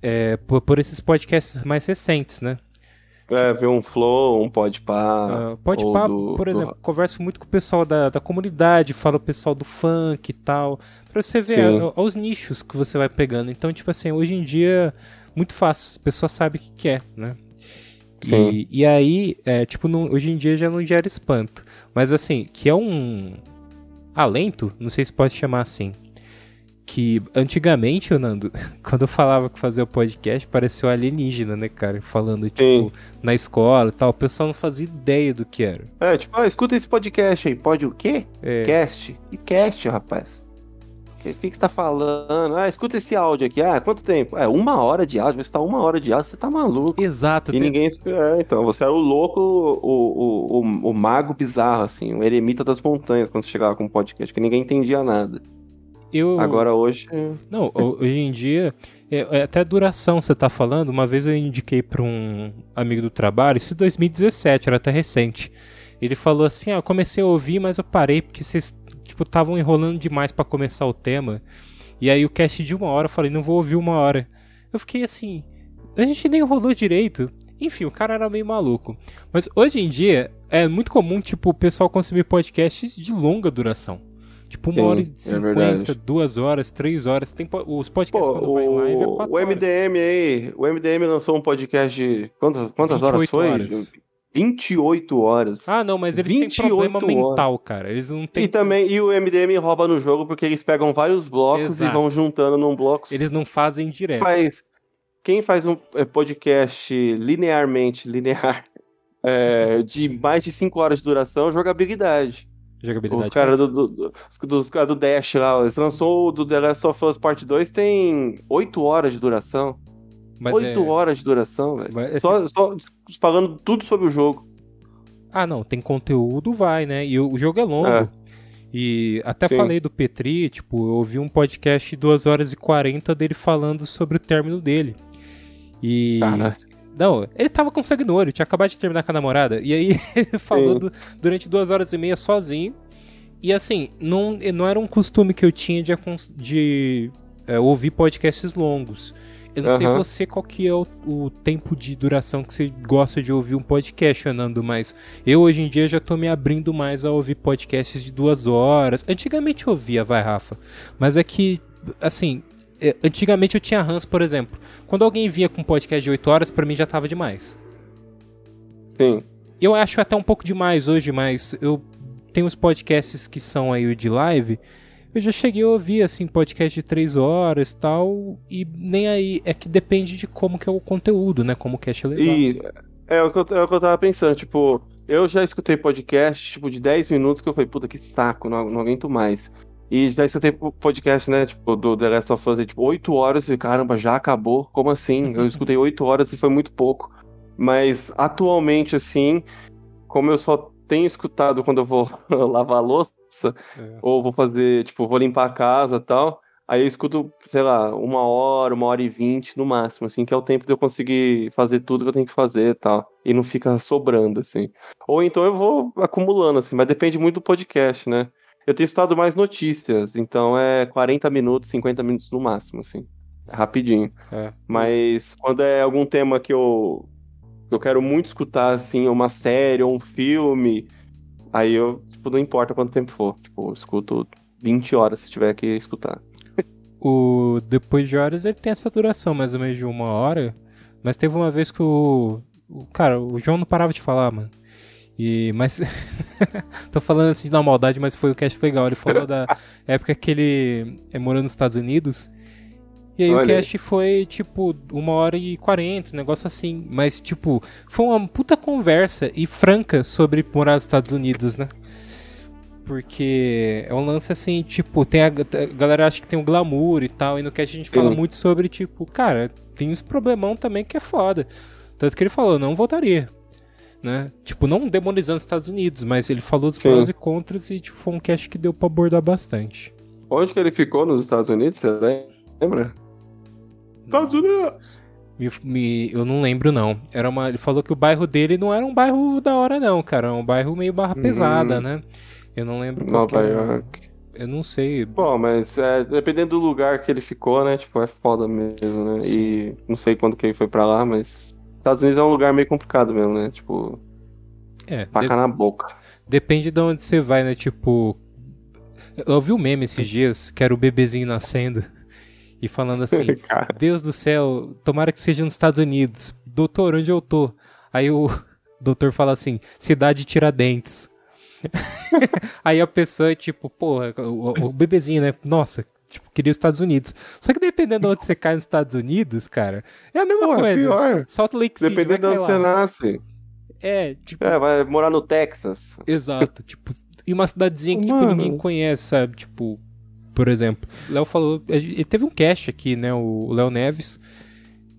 É, por, por esses podcasts mais recentes, né? É, ver um Flow, um Podpah. Uh, Podpah, do, por exemplo, do... converso muito com o pessoal da, da comunidade, falo o pessoal do funk e tal, pra você ver a, a, os nichos que você vai pegando. Então, tipo assim, hoje em dia, muito fácil, as pessoas sabem o que quer, né? E, e, aí, é, tipo, não, hoje em dia já não gera espanto. Mas assim, que é um alento, não sei se pode chamar assim que antigamente, Nando, quando eu falava que fazia o podcast, parecia um alienígena, né, cara? Falando, tipo, Sim. na escola e tal. O pessoal não fazia ideia do que era. É, tipo, ah, escuta esse podcast aí. Pode o quê? É. Cast? Que cast, rapaz? O que, que, você tá falando? Ah, escuta esse áudio aqui. Ah, quanto tempo? É, uma hora de áudio. Você tá uma hora de áudio, você tá maluco. Exato. E tem... ninguém... É, então, você era o louco, o, o, o, o mago bizarro, assim. O eremita das montanhas, quando você chegava com um podcast, que ninguém entendia nada. Eu... Agora hoje. Não, hoje em dia. É, é até duração você tá falando. Uma vez eu indiquei para um amigo do trabalho, isso em 2017, era até recente. Ele falou assim: ah, eu comecei a ouvir, mas eu parei porque vocês tipo estavam enrolando demais para começar o tema. E aí o cast de uma hora, eu falei: não vou ouvir uma hora. Eu fiquei assim: a gente nem enrolou direito. Enfim, o cara era meio maluco. Mas hoje em dia é muito comum, tipo, o pessoal consumir podcasts de longa duração. Tipo, uma Sim, hora e é cinquenta, é duas horas, três horas. Tem os podcasts Pô, quando o, vai em live é O MDM aí, o MDM lançou um podcast de. Quantas, quantas horas foi? Horas. 28 horas. Ah, não, mas eles têm problema horas. mental, cara. Eles não têm. E também, e o MDM rouba no jogo porque eles pegam vários blocos Exato. e vão juntando num bloco. Eles não fazem direto. Mas quem faz um é, podcast linearmente, linear, é, de mais de 5 horas de duração, jogabilidade. Jogabilidade. Os caras do, do, do, dos cara do Dash lá, eles lançou o do The Last of Us Part 2 tem 8 horas de duração. Mas 8 é... horas de duração, velho. Esse... Só, só falando tudo sobre o jogo. Ah, não, tem conteúdo, vai, né? E o, o jogo é longo. É. E até Sim. falei do Petri, tipo, eu ouvi um podcast de 2 horas e 40 dele falando sobre o término dele. E. Não, ele tava com sangue no olho, tinha acabado de terminar com a namorada. E aí ele falou do, durante duas horas e meia sozinho. E assim, não, não era um costume que eu tinha de, de é, ouvir podcasts longos. Eu não uhum. sei você qual que é o, o, tempo de duração que você gosta de ouvir um podcast, Fernando, mas eu hoje em dia já tô me abrindo mais a ouvir podcasts de duas horas. Antigamente eu ouvia, vai, Rafa. Mas é que, assim, antigamente eu tinha Hans, por exemplo. Quando alguém vinha com um podcast de 8 horas, para mim já tava demais. Sim. Eu acho até um pouco demais hoje, mas eu tenho os podcasts que são aí de live. Eu já cheguei a ouvir, assim, podcast de 3 horas e tal, e nem aí. É que depende de como que é o conteúdo, né? Como o cast é legal. E é o, que eu, é o que eu tava pensando, tipo, eu já escutei podcast, tipo, de 10 minutos que eu falei, puta, que saco, não, não aguento mais. E já escutei podcast, né, tipo, do The Last of Us, tipo, 8 horas, e caramba, já acabou? Como assim? Eu escutei 8 horas e foi muito pouco. Mas, atualmente, assim, como eu só tenho escutado quando eu vou lavar a louça, é. ou vou fazer, tipo, vou limpar a casa e tal, aí eu escuto, sei lá, uma hora, uma hora e vinte no máximo, assim, que é o tempo de eu conseguir fazer tudo que eu tenho que fazer e tal. E não fica sobrando, assim. Ou então eu vou acumulando, assim, mas depende muito do podcast, né? Eu tenho estado mais notícias, então é 40 minutos, 50 minutos no máximo, assim. Rapidinho. É. Mas quando é algum tema que eu, eu quero muito escutar, assim, uma série ou um filme, aí eu, tipo, não importa quanto tempo for. Tipo, eu escuto 20 horas se tiver que escutar. o Depois de Horas ele tem essa duração, mais ou menos de uma hora. Mas teve uma vez que o. o cara, o João não parava de falar, mano. E, mas. tô falando assim na maldade, mas foi o cast legal. Ele falou da época que ele é, morou nos Estados Unidos. E aí Olha. o cast foi, tipo, uma hora e quarenta, um negócio assim. Mas, tipo, foi uma puta conversa e franca sobre morar nos Estados Unidos, né? Porque é um lance assim, tipo, tem a, a galera acha que tem um glamour e tal. E no cast a gente fala muito sobre, tipo, cara, tem uns problemão também que é foda. Tanto que ele falou, não voltaria né? Tipo, não demonizando os Estados Unidos, mas ele falou dos prós e contras e tipo, foi um cast que deu pra abordar bastante. Onde que ele ficou nos Estados Unidos, você lembra? Estados Unidos! Me, me, eu não lembro, não. Era uma, ele falou que o bairro dele não era um bairro da hora, não, cara. Era um bairro meio barra hum. pesada, né? Eu não lembro qual Nova York. Eu não sei. Bom, mas é, dependendo do lugar que ele ficou, né? Tipo, é foda mesmo, né? Sim. E não sei quando que ele foi pra lá, mas Estados Unidos é um lugar meio complicado mesmo, né? Tipo, É, faca de- na boca. depende de onde você vai, né? Tipo. Eu ouvi um meme esses dias que era o bebezinho nascendo e falando assim: Deus do céu, tomara que seja nos Estados Unidos. Doutor, onde eu tô? Aí o doutor fala assim: cidade Tiradentes. Aí a pessoa é tipo, porra, o, o bebezinho, né? Nossa, tipo, queria os Estados Unidos. Só que dependendo de onde você cai nos Estados Unidos, cara, é a mesma Porra, coisa. pior. Salt Lake City, Dependendo de onde você lá. nasce. É, tipo, É, vai morar no Texas. exato. tipo, e uma cidadezinha que tipo, ninguém conhece, sabe? Tipo, por exemplo, o Léo falou. Ele teve um cast aqui, né? O Léo Neves.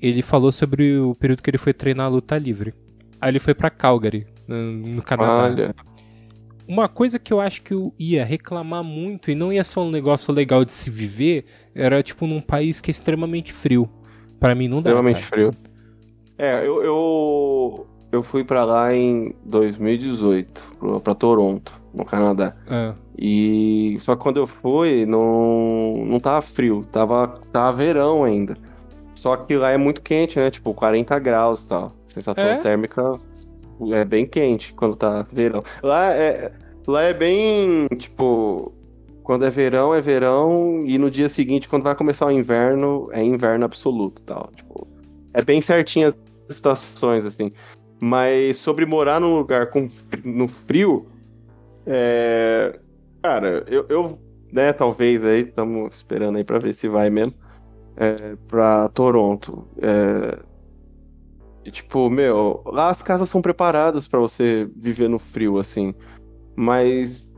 Ele falou sobre o período que ele foi treinar a luta livre. Aí ele foi pra Calgary, no no Canadá. Olha. Uma coisa que eu acho que eu ia reclamar muito e não ia ser um negócio legal de se viver era tipo num país que é extremamente frio. Pra mim não dá. Extremamente cara. frio. É, eu, eu, eu fui pra lá em 2018, pro- pra Toronto, no Canadá. Ah, E só que quando eu fui, não, não tava frio, tava, tava verão ainda. Só que lá é muito quente, né? Tipo, 40 graus e tal. Sensação É? térmica é bem quente quando tá verão. Lá é, lá é bem, tipo, quando é verão, é verão, e no dia seguinte, quando vai começar o inverno, é inverno absoluto tal. Tipo, é bem certinho as estações, assim. Mas sobre morar num lugar com, no frio, é, Cara, eu, eu, né, talvez aí, estamos esperando aí pra ver se vai mesmo, é, pra Toronto. É, e, tipo, meu, lá as casas são preparadas pra você viver no frio, assim. Mas,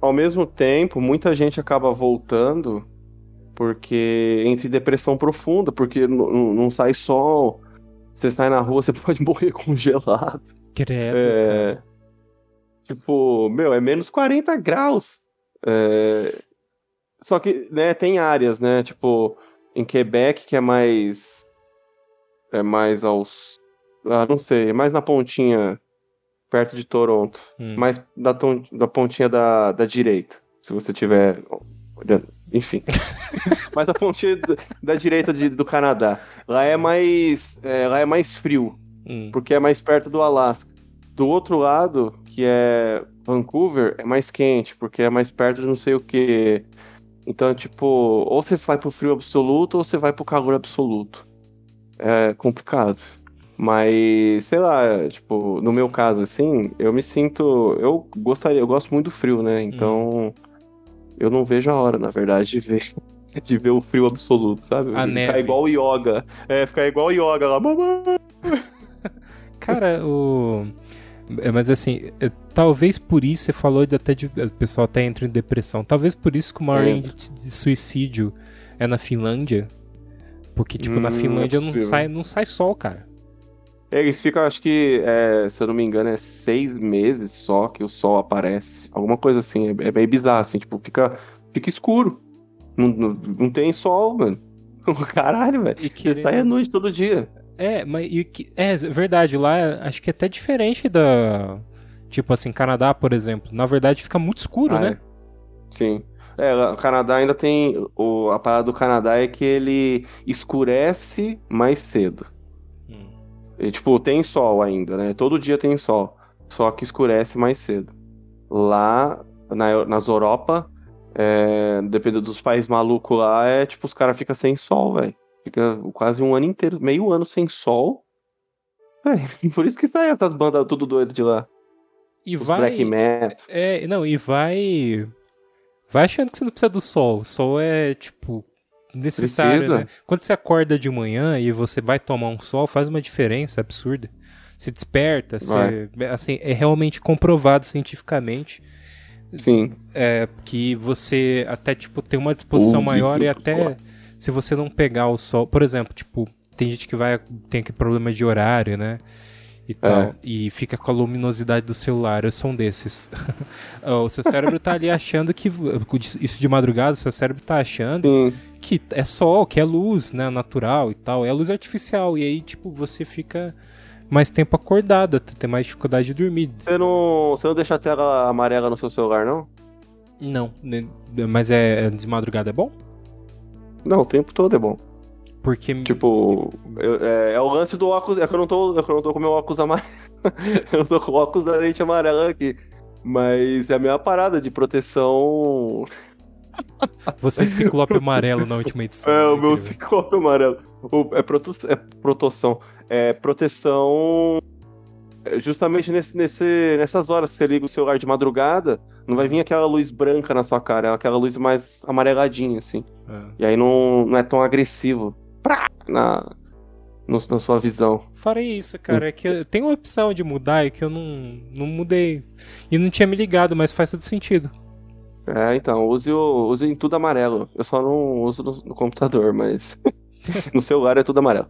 ao mesmo tempo, muita gente acaba voltando porque entre depressão profunda, porque não sai sol, você sai na rua, você pode morrer congelado. credo. É, tipo, meu, é menos 40 graus. É, só que, né, tem áreas, né? Tipo, em Quebec, que é mais. É mais aos. Ah, não sei, é mais na pontinha, perto de Toronto. Hum. Mais da, da pontinha da, da direita. Se você tiver. olhando. Enfim. mais a pontinha da, da direita de- do Canadá. Lá é mais. é, lá é mais frio Hum. porque é mais perto do Alasca. Do outro lado, que é Vancouver, é mais quente, porque é mais perto de não sei o que. Então, tipo, ou você vai pro frio absoluto ou você vai pro calor absoluto. É complicado. Mas, sei lá, tipo, no meu caso, assim, eu me sinto. Eu gostaria, eu gosto muito do frio, né? Então, eu não vejo a hora, na verdade, de ver. De ver o frio absoluto, sabe? A ficar neve. igual o yoga. É, ficar igual o yoga lá. Cara, o. é, Mas assim, é, talvez por isso você falou de até de. O pessoal até entra em depressão. Talvez por isso que o maior Entra. índice de suicídio é na Finlândia. Porque, tipo, na Hum, Finlândia é não, sai, não sai sol, cara. Eles ficam, acho que, é, se eu não me engano, é seis meses só que o sol aparece. Alguma coisa assim, é, é bem bizarro, assim, tipo, fica, fica escuro. Não, não, não tem sol, mano. Caralho, velho. Você sai à noite todo dia. É, mas e que- é verdade, lá acho que é até diferente da. Tipo assim, Canadá, por exemplo. Na verdade fica muito escuro, Ah, né? é. Sim. É, o Canadá ainda tem. O, a parada do Canadá é que ele escurece mais cedo. E, tipo, tem sol ainda, né? Todo dia tem sol. Só que escurece mais cedo. Lá na, nas Europa, é, dependendo dos países malucos lá, é tipo, os caras ficam sem sol, velho. Fica quase um ano inteiro, meio ano sem sol. Véi, por isso que sai essas bandas tudo doido de lá. E Os vai. black metal. É, não, e vai. Vai achando que você não precisa do sol. O sol é, tipo, necessário, Precisa. né? Quando você acorda de manhã e você vai tomar um sol, faz uma diferença absurda. Você desperta, você, assim, é realmente comprovado cientificamente Sim. é, que você até, tipo, tem uma disposição Ouve maior e até se você não pegar o sol, por exemplo, tipo, tem gente que vai, tem aquele problema de horário, né? E tal, e fica com a luminosidade do celular. Eu sou um desses. o seu cérebro tá ali achando que. Isso de madrugada, o seu cérebro tá achando Sim. que é sol, que é luz, né? Natural e tal. É luz artificial. E aí, tipo, você fica mais tempo acordado, ter mais dificuldade de dormir. Você não, você não deixa a tela amarela no seu celular, não? Não, né, mas é é de madrugada é bom? Não, o tempo todo é bom. Porque. Tipo, eu- é, é o lance do óculos. É que eu não tô, é eu não tô com meu óculos amarelo. eu não tô com o óculos da lente amarela aqui. Mas é a minha parada de proteção. Você de ciclope amarelo na última edição. É, o né, meu incrível. ciclope amarelo. O- É, proto, é proteção. É proteção. é, Justamente nesse, nesse, nessas horas que você liga o celular de madrugada, não vai vir aquela luz branca na sua cara, é aquela luz mais amareladinha, assim. É. E aí não, não é tão agressivo Prá! na, no- na sua visão. Farei isso, cara. É que eu- tem uma opção de mudar e que eu não, não mudei. E não tinha me ligado, mas faz todo sentido. É, então, use, o, use em tudo amarelo. Eu só não uso no, no computador, mas no celular é tudo amarelo.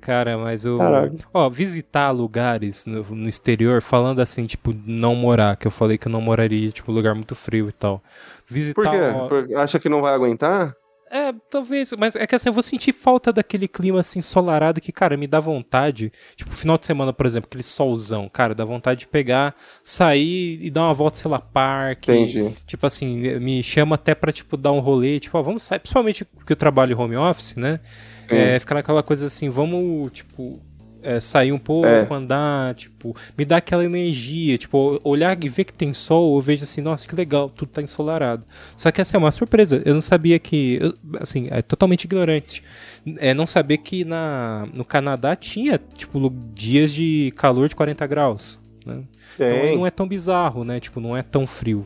Cara, mas o. Caraca. Ó, visitar lugares no, no exterior, falando assim, tipo, não morar, que eu falei que eu não moraria, tipo, lugar muito frio e tal. Visitar. Por quê? ó, Por- acha que não vai aguentar? É, talvez, mas é que assim, eu vou sentir falta daquele clima assim ensolarado que, cara, me dá vontade. Tipo, final de semana, por exemplo, aquele solzão, cara, dá vontade de pegar, sair e dar uma volta, sei lá, parque. Entendi. Tipo assim, me chama até pra, tipo, dar um rolê, tipo, ó, vamos sair, principalmente porque eu trabalho home office, né? É, ficar naquela coisa assim, vamos, tipo, é, sair um pouco, É. andar, tipo, me dá aquela energia, tipo, olhar e ver que tem sol, eu vejo assim, nossa, que legal, tudo tá ensolarado. Só que essa é uma surpresa, eu não sabia que, eu- assim, é totalmente ignorante, é não saber que na, no Canadá tinha, tipo, dias de calor de 40 graus, né? Então não é tão bizarro, né? Tipo, não é tão frio.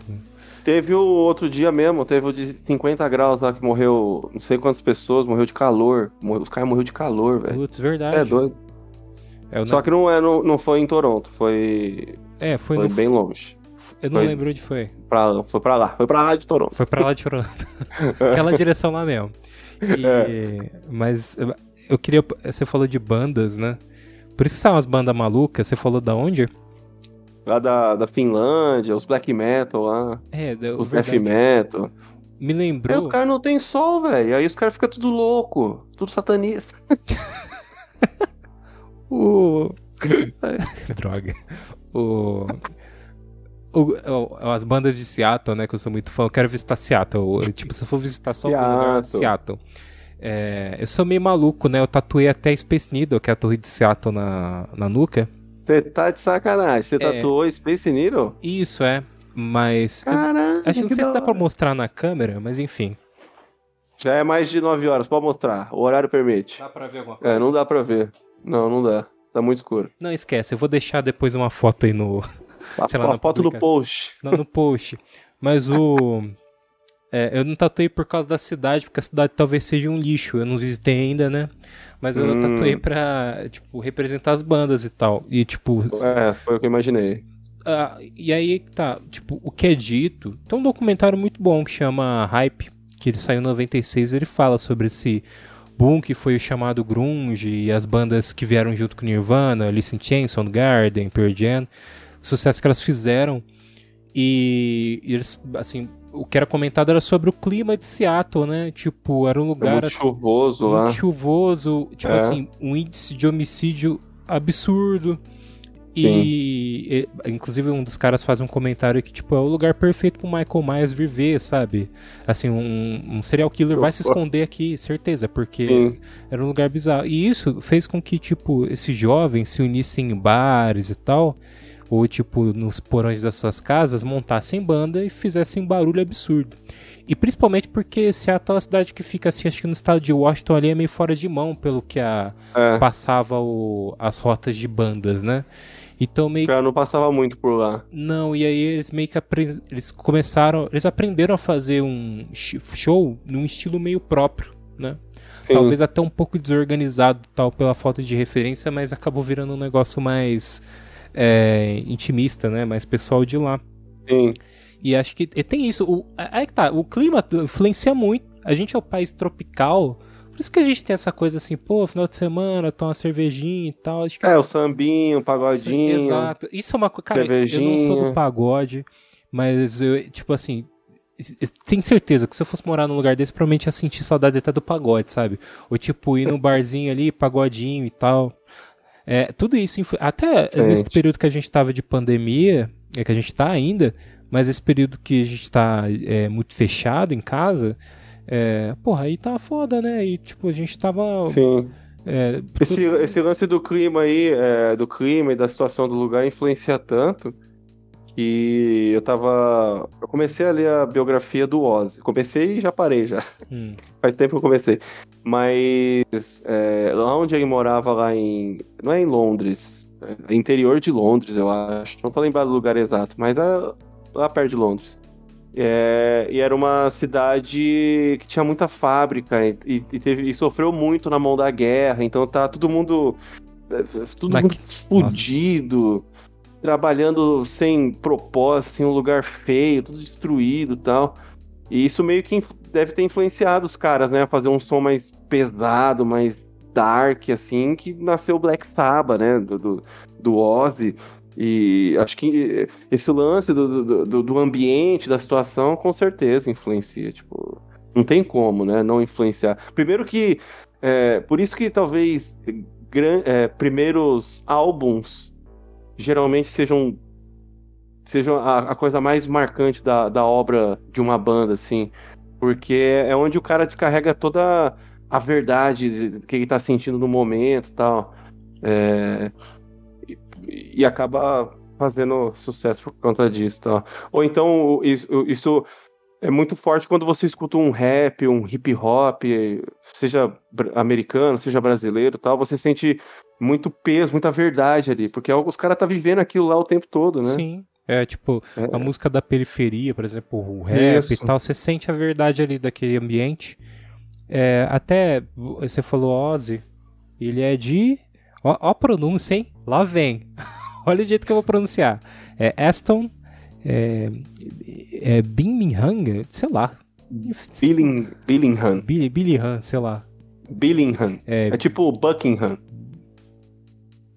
Teve o outro dia mesmo, teve o de 50 graus lá que morreu, não sei quantas pessoas, morreu de calor. Morreu- os caras morreram de calor, velho. Putz, verdade. É doido. É, Só que não, é, não, não foi em Toronto, foi, é, foi, foi no... bem longe. Eu não foi- lembro onde foi. Pra, foi pra lá, foi pra lá de Toronto. Foi pra lá de Toronto. Aquela direção lá mesmo. E- É. Mas eu queria. Você falou de bandas, né? Por isso que são umas bandas malucas. Você falou da onde? Lá da, da Finlândia, os black metal lá, É, da, os death metal. Me Aí lembrou. os caras não tem sol, velho. Aí os caras ficam tudo louco, tudo satanista. O. Droga. O... o- o- As bandas de Seattle, né? Que eu sou muito fã. Eu quero visitar Seattle. Eu, Tipo, se eu for visitar só um lugar, Seattle. Seattle. É, eu sou meio maluco, né? Eu tatuei até Space Needle, que é a torre de Seattle na, na nuca. Você tá de sacanagem. Você É. tatuou Space Needle? Isso é, mas. Caraca, acho que não sei se dá pra mostrar na câmera, mas enfim. Já é mais de 9 horas, pode mostrar. O horário permite. Dá pra ver alguma É, não dá pra ver. Não, não dá. Tá muito escuro. Não, esquece, eu vou deixar depois uma foto aí no. A, Sei lá, a foto no post. Não, no post. Mas o. é, eu não tatuei por causa da cidade, porque a cidade talvez seja um lixo. Eu não visitei ainda, né? Mas eu Hum. tatuei pra, tipo, representar as bandas e tal. E, tipo. É, foi o que eu imaginei. ah, e aí tá, tipo, o que é dito. Tem um documentário muito bom que chama Hype, que ele saiu em 96. Ele fala sobre esse boom que foi o chamado Grunge e as bandas que vieram junto com Nirvana, Alice in Chains, Soundgarden, Pearl Jam, o sucesso que elas fizeram. E, e eles, assim, o que era comentado era sobre o clima de Seattle, né? Tipo, era um lugar muito assim, chuvoso lá. muito chuvoso, tipo É. assim, um índice de homicídio absurdo. E, e, inclusive um dos caras faz um comentário que tipo é o lugar perfeito pro Michael Myers viver, sabe? Assim, um, um serial killer vai se esconder aqui, certeza, porque Sim. era um lugar bizarro. E isso fez com que tipo esses jovens se unissem em bares e tal, ou tipo nos porões das suas casas, montassem banda e fizessem barulho absurdo. E principalmente porque Seattle é uma cidade que fica assim, acho que no estado de Washington ali é meio fora de mão pelo que a É. passava o- as rotas de bandas, né? Então meio caras não passavam muito por lá. não, e aí eles meio que apre- eles começaram, eles aprenderam a fazer um sh- show num estilo meio próprio, né? Sim. Talvez até um pouco desorganizado tal pela falta de referência, mas acabou virando um negócio mais é, intimista, né? Mais pessoal de lá. Sim. E acho que e tem isso. O, aí que tá, o clima influencia muito. A gente é um país tropical. Por isso que a gente tem essa coisa assim, pô, final de semana, toma uma cervejinha e tal. Acho que É, o sambinho, o pagodinho. Exato. Isso é uma coisa. Cara, eu não sou cervejinha. do pagode, mas eu, tipo assim. Tenho certeza que se eu fosse morar num lugar desse, provavelmente ia sentir saudade até do pagode, sabe? Ou tipo, ir num barzinho ali, pagodinho e tal. É, tudo isso, até nesse período que a gente tava de pandemia, é que a gente tá ainda, mas esse período que a gente tá é, muito fechado em casa, É, porra, aí tá foda, né? E tipo, a gente tava. Sim. é, Esse, esse lance do clima aí, é, do clima e da situação do lugar influencia tanto que eu tava. Eu comecei a ler a biografia do Ozzy. Comecei e já parei já. Hum, Faz tempo que eu comecei. Mas é, lá onde ele morava, lá em. Não é em Londres. É interior de Londres, eu acho. Não tô lembrado do lugar exato, mas é lá perto de Londres. É, e era uma cidade que tinha muita fábrica e, e- teve, e sofreu muito na mão da guerra. Então tá todo mundo. é, Todo Mas mundo fudido, trabalhando sem propósito, assim, um lugar feio, tudo destruído e tal. E isso meio que deve ter influenciado os caras, né? A fazer um som mais pesado, mais dark, assim, que nasceu o Black Sabbath, né? Do, do, do Ozzy. E acho que esse lance do, do, do- ambiente, da situação, com certeza influencia. Tipo, não tem como, né? Não influenciar. Primeiro que. é, por isso que talvez gran- é, primeiros álbuns geralmente sejam sejam a, a coisa mais marcante da, da obra de uma banda, assim. Porque é onde o cara descarrega toda a verdade que ele tá sentindo no momento e tal. É, e acaba fazendo sucesso por conta disso. Tal. Ou então, isso, isso é muito forte quando você escuta um rap, um hip hop, seja americano, seja brasileiro e tal, você sente muito peso, muita verdade ali, porque os caras tá vivendo aquilo lá o tempo todo, né? Sim. É tipo, É. a música da periferia, por exemplo, o rap Isso. e tal, você sente a verdade ali daquele ambiente. É, até você falou Ozzy, ele é de. Ó, ó a pronúncia, hein? Lá vem. Olha o jeito que eu vou pronunciar. É Aston. É, é Birmingham? Sei lá. Billing, Billingham. Billingham, sei lá. Billingham. É, É tipo Buckingham.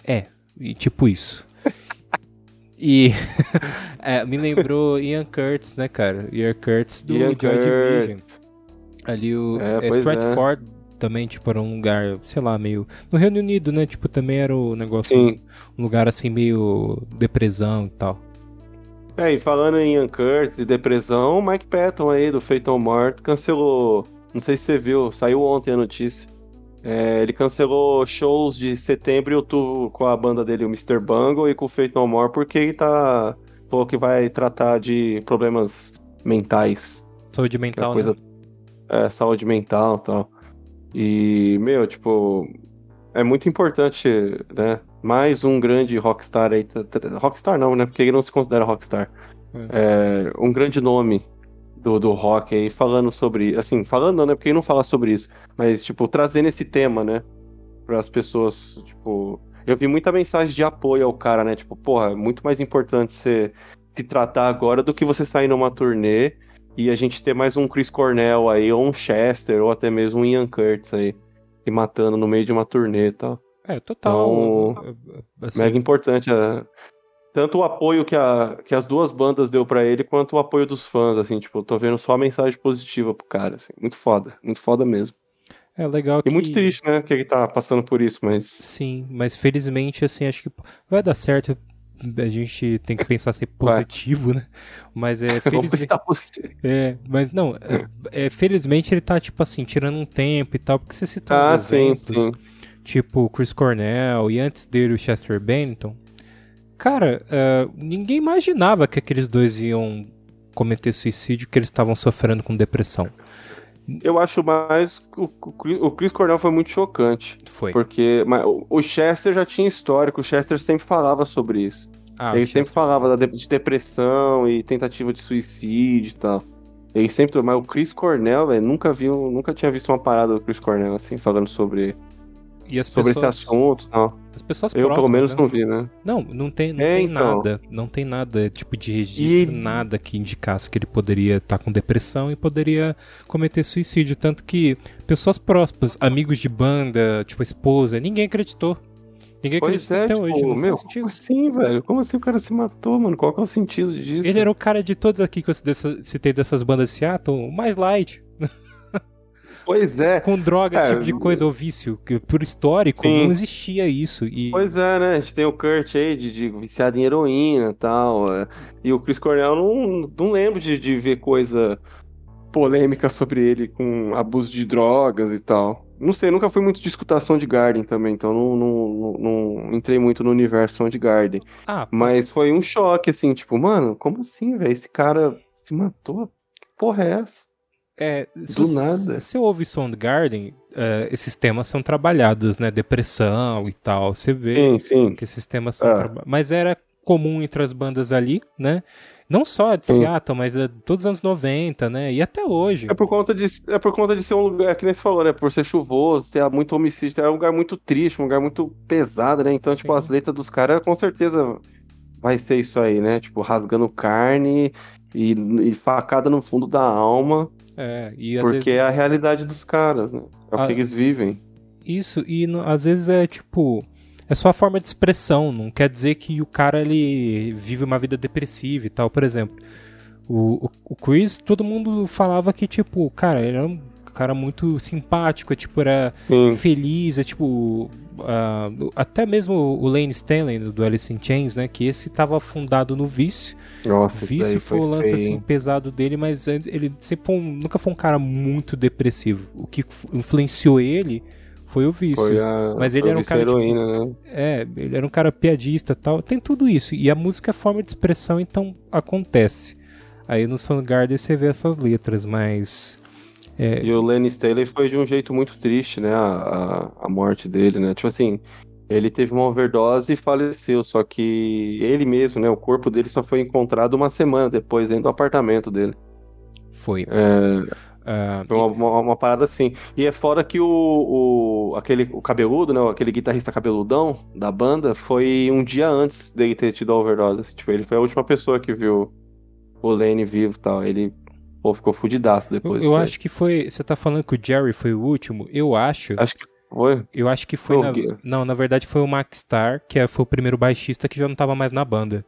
É, e tipo isso. e é, me lembrou Ian Curtis, né, cara? Ian Curtis do Ian Joy. Division. Ali o É, é, Stratford também, tipo, era um lugar, sei lá, meio. No Reino Unido, né? Tipo, também era o negócio. Sim. Um lugar assim, meio depressão e tal. É, e falando em Ian Curtis e depressão, o Mike Patton aí, do No More, cancelou. Não sei se você viu, saiu ontem a notícia. É, ele cancelou shows de setembro e outubro com a banda dele, o Mr. Bungle, e com o Fate No More, porque ele tá. Falou que vai tratar de problemas mentais. Saúde que é mental, coisa, né? é, saúde mental e tal. E, meu, tipo, é muito importante, né? Mais um grande rockstar aí. Rockstar não, né? Porque ele não se considera rockstar. É, um grande nome do, do rock aí falando sobre. Assim, falando não, né? Porque ele não fala sobre isso. Mas, tipo, trazendo esse tema, né? Para as pessoas, tipo. Eu vi muita mensagem de apoio ao cara, né? Tipo, porra, é muito mais importante você se tratar agora do que você sair numa turnê e a gente ter mais um Chris Cornell aí, ou um Chester, ou até mesmo um Ian Curtis aí, se matando no meio de uma turnê e tal. É, total. Então, assim, Mega importante a- tanto o apoio que, a, que as duas bandas deu pra ele, quanto o apoio dos fãs, assim, tipo, tô vendo só a mensagem positiva pro cara, assim, muito foda, muito foda mesmo. é legal E que. muito triste, né, que ele tá passando por isso, mas Sim, mas felizmente, assim, acho que vai dar certo. A gente tem que pensar ser positivo, né? Mas é felizmente. É, mas não, é, é, felizmente ele tá, tipo assim, tirando um tempo e tal, porque você citou Ah, sim, exemplos, sim. tipo Chris Cornell e antes dele o Chester Bennington. Cara, é, ninguém imaginava que aqueles dois iam cometer suicídio, que eles estavam sofrendo com depressão. Eu acho mais. O, o Chris Cornell foi muito chocante. Foi. Porque mas o- Chester já tinha histórico, o Chester sempre falava sobre isso. Ah, ele sempre Chester- falava de depressão e tentativa de suicídio e tal. Ele sempre. Mas o Chris Cornell, velho, nunca viu, nunca tinha visto uma parada do Chris Cornell assim, falando sobre, E as sobre pessoas, esse assunto tal. As pessoas Eu, pelo próximas, menos, né? não vi, né? Não, não tem, não É, tem então. nada. Não tem nada, tipo, de registro, E- nada que indicasse que ele poderia estar com depressão e poderia cometer suicídio. Tanto que pessoas próximas, amigos de banda, tipo, a esposa, ninguém acreditou. Ninguém Pois acredita é, até tipo, hoje, não meu, como assim, velho? Como assim o cara se matou, mano? Qual que é o sentido disso? Ele era o cara de todos aqui que eu citei dessas bandas de Seattle, o mais light. Pois é. Com droga, esse É, tipo de coisa, ou vício. Que por histórico Sim. não existia isso. E Pois é, né? A gente tem o Kurt aí, de, de viciado em heroína e tal. é. E o Chris Cornell não, não lembro de, de ver coisa polêmica sobre ele com abuso de drogas e tal. Não sei, nunca fui muito de escutar Soundgarden também, então não, não, não, não entrei muito no universo Soundgarden. Ah, Mas foi um choque, assim, tipo, mano, como assim, velho? Esse cara se matou? Que porra é essa? É, se Do você- nada. Se ouve Soundgarden, é, esses temas são trabalhados, né? Depressão e tal. Você vê Sim, sim. que esses temas são Ah. traba- Mas era comum entre as bandas ali, né? Não só de Sim. Seattle, mas é, todos os anos 90, né? E até hoje. É por conta de, é por conta de ser um lugar, que nem você falou, né? Por ser chuvoso, ter muito homicídio, é um lugar muito triste, um lugar muito pesado, né? Então, tipo, Sim. as letras dos caras com certeza vai ser isso aí, né? Tipo, rasgando carne e, e facada no fundo da alma, É, e porque vezes. é a realidade dos caras, né? É o Ah. que eles vivem. Isso, e no- às vezes é tipo. É só a forma de expressão, não quer dizer que o cara ele vive uma vida depressiva e tal. Por exemplo, o, o, o Chris, todo mundo falava que, tipo, cara, ele era um cara muito simpático, é, tipo, era Sim. feliz, é tipo. ah, até mesmo o Lane Stanley do Alice in Chains, né? Que esse tava afundado no vício. Nossa, vício foi foi o lance feio, assim pesado dele, mas antes ele sempre foi um- nunca foi um cara muito depressivo. O que influenciou ele foi o vício. A, Mas ele era um cara, à heroína, né? É, ele era um cara piadista tal. Tem tudo isso. E a música é forma de expressão, então acontece. Aí no Soundgarden você vê essas letras, mas. É, E o Lenny Staley foi de um jeito muito triste, né? A, a, a morte dele, né? Tipo assim, ele teve uma overdose e faleceu, só que ele mesmo, né? O corpo dele só foi encontrado uma semana depois dentro do apartamento dele. foi. É, Ah, foi uma, uma, uma parada assim. E é fora que o, o, aquele, o cabeludo, né? Aquele guitarrista cabeludão da banda foi um dia antes dele ter tido a overdose. assim, tipo, ele foi a última pessoa que viu o Lenny vivo e tal. Ele pô, ficou fudidaço eu depois. eu aí. acho que foi. Você tá falando que o Jerry foi o último? Eu acho. Acho que foi. Eu acho que foi. Na-? Não, na verdade foi o Max Star, que é- foi o primeiro baixista que já não tava mais na banda.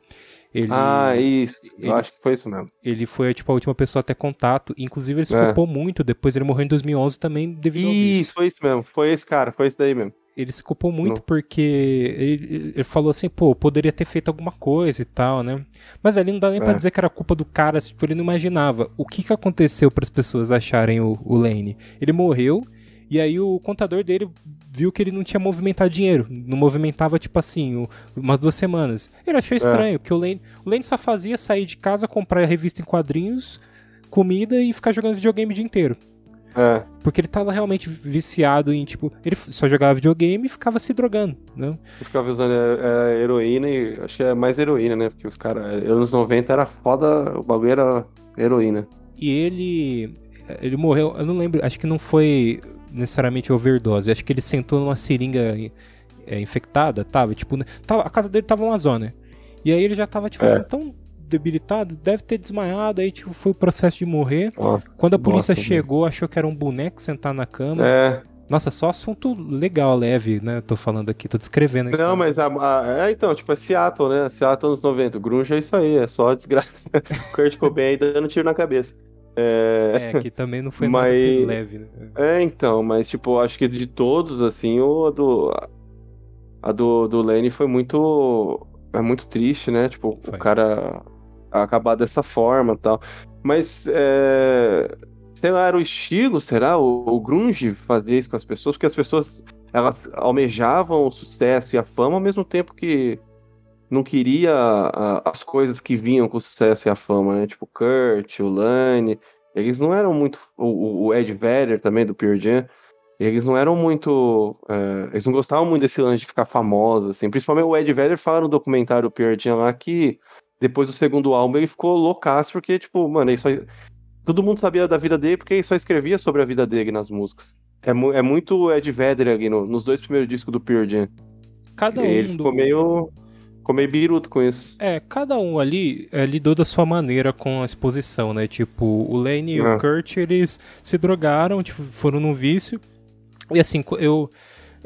Ele, Ah, isso. ele- Eu acho que foi isso mesmo. ele foi tipo a última pessoa a ter contato. Inclusive ele se É. culpou muito. Depois ele morreu em 2011 também devido ao vício. Isso, foi isso mesmo. Foi esse cara, foi esse daí mesmo. Ele se culpou muito Não. porque ele, ele falou assim, pô, poderia ter feito alguma coisa e tal, né? Mas ali não dá nem pra É. dizer que era culpa do cara, tipo, ele não imaginava. O que que aconteceu para as pessoas acharem o, o Lane? Ele morreu e aí o contador dele viu que ele não tinha movimentado dinheiro. Não movimentava, tipo assim, umas duas semanas. Ele achou estranho, porque o Lane, o Lane só fazia sair de casa, comprar revista em quadrinhos, comida e ficar jogando videogame o dia inteiro. É, Porque ele tava realmente viciado em, tipo, ele só jogava videogame e ficava se drogando, né? eu ficava usando é, é, heroína e acho que é mais heroína, né? Porque os caras, anos 90 era foda, o bagulho era heroína. E ele. Ele morreu, eu não lembro, acho que não foi necessariamente overdose, acho que ele sentou numa seringa é, infectada, tava, tipo, né, tava, a casa dele tava uma zona. E aí ele já tava, tipo É. assim, tão debilitado, deve ter desmaiado, aí, tipo, foi o processo de morrer. Nossa. Quando a polícia Nossa, chegou, achou que era um boneco sentar na cama. É, Nossa, só assunto legal, leve, né? Tô falando aqui, tô descrevendo a não, mas a, a- é então, tipo, é Seattle, né? Seattle anos 90. O grunge é isso aí, é só desgraça. Kurt Cobain aí dando tiro na cabeça. É, É, que também não foi Mas- nada leve, né? É, então, mas tipo, acho que de todos, assim, o a do. A do, do Lenny foi muito. É muito triste, né? Tipo, Foi. o cara acabar dessa forma e tal. Mas, é, sei lá, era o estilo, será? O, o Grunge fazia isso com as pessoas, porque as pessoas elas almejavam o sucesso e a fama ao mesmo tempo que não queria a- as coisas que vinham com o sucesso e a fama, né? Tipo, Kurt, o Lane. Eles não eram muito. O, o Ed Vedder também, do Pearl Jam. Eles não eram muito. é, eles não gostavam muito desse lance de ficar famoso, assim. Principalmente o Ed Vedder fala no documentário Pearl Jam lá que depois do segundo álbum ele ficou loucaço, porque, tipo, mano, ele só. Todo mundo sabia da vida dele porque ele só escrevia sobre a vida dele nas músicas. É, mu- é muito Ed Vedder ali no- nos dois primeiros discos do Pearl Jam. Cada um ele do- ficou meio. Ficou meio biruto com isso. É, cada um ali é, lidou da sua maneira com a exposição, né? Tipo, o Lane e É. o Kurt, eles se drogaram, tipo, foram num vício. E assim, eu.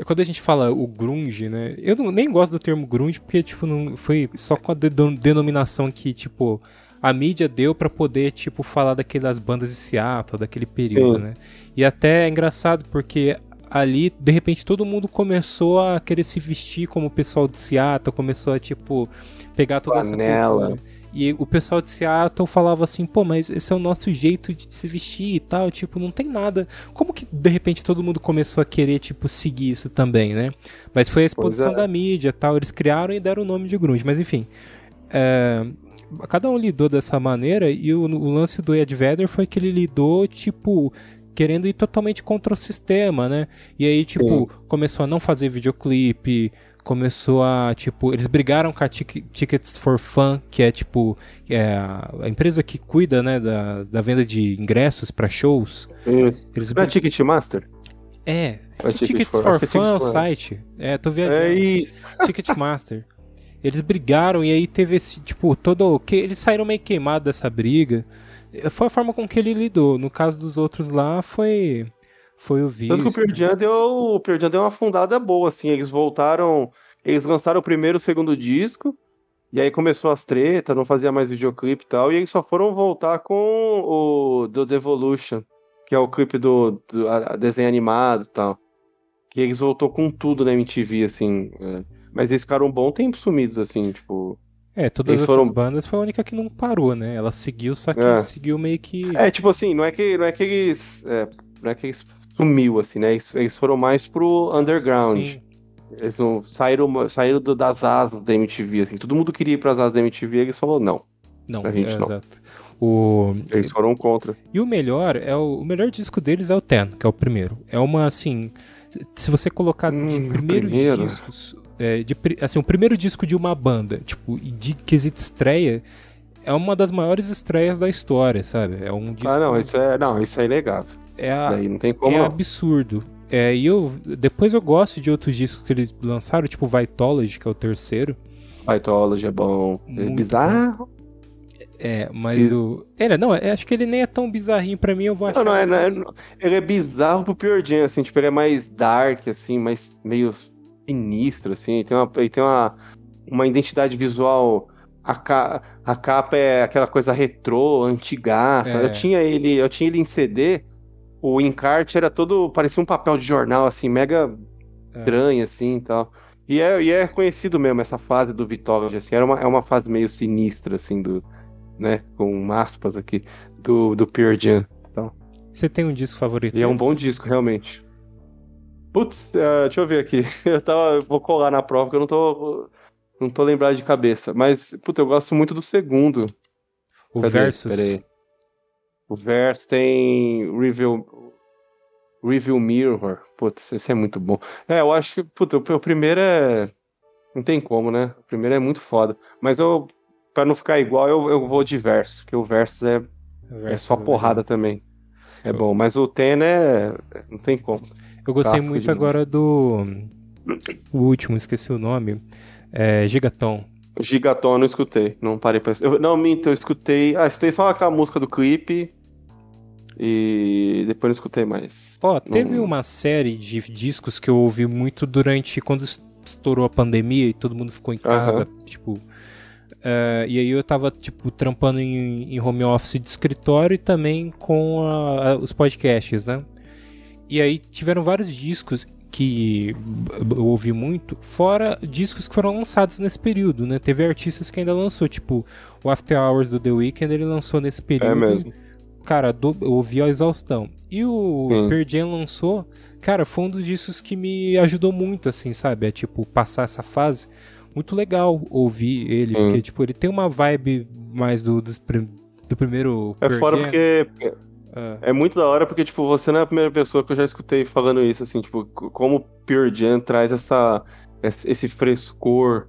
Quando a gente fala o grunge, né? Eu não- nem gosto do termo grunge porque, tipo, não foi só com a dedo- denominação que, tipo, a mídia deu pra poder, tipo, falar daquelas bandas de Seattle, daquele período, Sim. né? E até é engraçado porque ali, de repente, todo mundo começou a querer se vestir como o pessoal de Seattle, começou a, tipo, pegar toda Flanela. essa cultura. E o pessoal de Seattle falava assim, pô, mas esse é o nosso jeito de se vestir e tal, tipo, não tem nada. Como que de repente todo mundo começou a querer, tipo, seguir isso também, né? Mas foi a exposição é. da mídia tal, eles criaram e deram o nome de grunge, mas enfim. É, cada um lidou dessa maneira e o, o lance do Ed Vedder foi que ele lidou, tipo, querendo ir totalmente contra o sistema, né? E aí, tipo, Sim. começou a não fazer videoclipe, começou a, tipo, eles brigaram com a Tickets for Fun, que é, tipo, é a empresa que cuida, né, da, da venda de ingressos para shows. Isso. Eles Não é Ticketmaster? É, é Tickets for, for Fun é o site. É, tô viajando. É isso. Ticketmaster. Eles brigaram e aí teve esse, tipo, todo. Que, eles saíram meio queimados dessa briga. Foi a forma com que ele lidou. No caso dos outros lá, foi foi o vídeo. Tanto que o Pearl Jam deu, o deu uma afundada boa, assim. Eles voltaram. Eles lançaram o primeiro e o segundo disco. E aí começou as tretas, não fazia mais videoclipe e tal. E eles só foram voltar com o do Devolution, que é o clipe do, do desenho animado e tal. Que eles voltou com tudo na MTV, assim. É. Mas eles ficaram um bom tempo sumidos, assim, tipo. É, todas eles essas foram... bandas foi a única que não parou, né? Ela seguiu, só que é. seguiu meio que. É, tipo assim, não é que, não é que eles. É, não é que eles sumiu, assim, né? Eles, eles foram mais pro underground. Sim. Eles não, saíram, saíram do, das asas da MTV, assim. Todo mundo queria ir pras asas da MTV e eles falaram não. Não, a gente é, não. Exato. O... Eles foram contra. E o melhor é o, o melhor disco deles é o Ten, que é o primeiro. É uma assim, se você colocar hum, de primeiros primeiro. discos, é, de, assim, o primeiro disco de uma banda, tipo, de quesito estreia, é uma das maiores estreias da história, sabe? É um disco... Ah, não, isso é, não, isso é inegável é, a, não tem como, é absurdo. É, e eu depois eu gosto de outros discos que eles lançaram, tipo Vitology, que é o terceiro. Vitology é bom. É Muito é bizarro. Bom. É, mas o. Ele, não, acho que ele nem é tão bizarrinho pra mim, eu vou achar. Não, não, é, não é, ele é bizarro pro Pure Jam, assim, tipo, ele é mais dark, assim, mais meio sinistro, assim. Ele tem uma, ele tem uma, uma identidade visual. A, ca, a capa é aquela coisa retrô, antigaça. É. Eu tinha ele, eu tinha ele em CD o encarte era todo. parecia um papel de jornal, assim, mega é. estranho, assim e tal. E é, e é conhecido mesmo essa fase do Vitology, assim, era uma, é uma fase meio sinistra, assim, do. né, com aspas aqui, do, do Pearl Jam. Então. Você tem um disco favorito? E é um bom disco, realmente. Putz, uh, deixa eu ver aqui. Eu tava. Vou colar na prova, porque eu não tô. Não tô lembrado de cabeça. Mas, puta, eu gosto muito do segundo. O Cadê? Versus. Peraí. O Verso tem Review, Review Mirror. Putz, esse é muito bom. É, eu acho que, puta, o primeiro é. Não tem como, né? O primeiro é muito foda. Mas eu, pra não ficar igual, eu, eu vou de verso, porque o verso é, é só é porrada também. É bom, mas o Ten é. Não tem como. Eu gostei muito agora do. O último, esqueci o nome. É Gigaton. Gigaton eu não escutei. Não parei pra. Eu, não, minto, eu escutei. Ah, escutei só aquela música do clipe. E depois não escutei mais. Ó, oh, teve não... uma série de discos que eu ouvi muito durante quando estourou a pandemia e todo mundo ficou em casa, tipo. Uh, e aí eu tava, tipo, trampando em, em, home office de escritório e também com a, a, os podcasts, né? E aí tiveram vários discos que eu ouvi muito, fora discos que foram lançados nesse período, né? Teve artistas que ainda lançou, tipo, o After Hours do The Weeknd, ele lançou nesse período. É mesmo cara, do, eu ouvi a exaustão. E o Pearl Jam lançou, cara, foi um dos discos que me ajudou muito, assim, sabe? É tipo, passar essa fase. Muito legal ouvir ele, Sim. porque, tipo, ele tem uma vibe mais do, do, do primeiro. É fora porque. É. é muito da hora porque, tipo, você não é a primeira pessoa que eu já escutei falando isso, assim, tipo, como o Pure Jam traz essa, esse frescor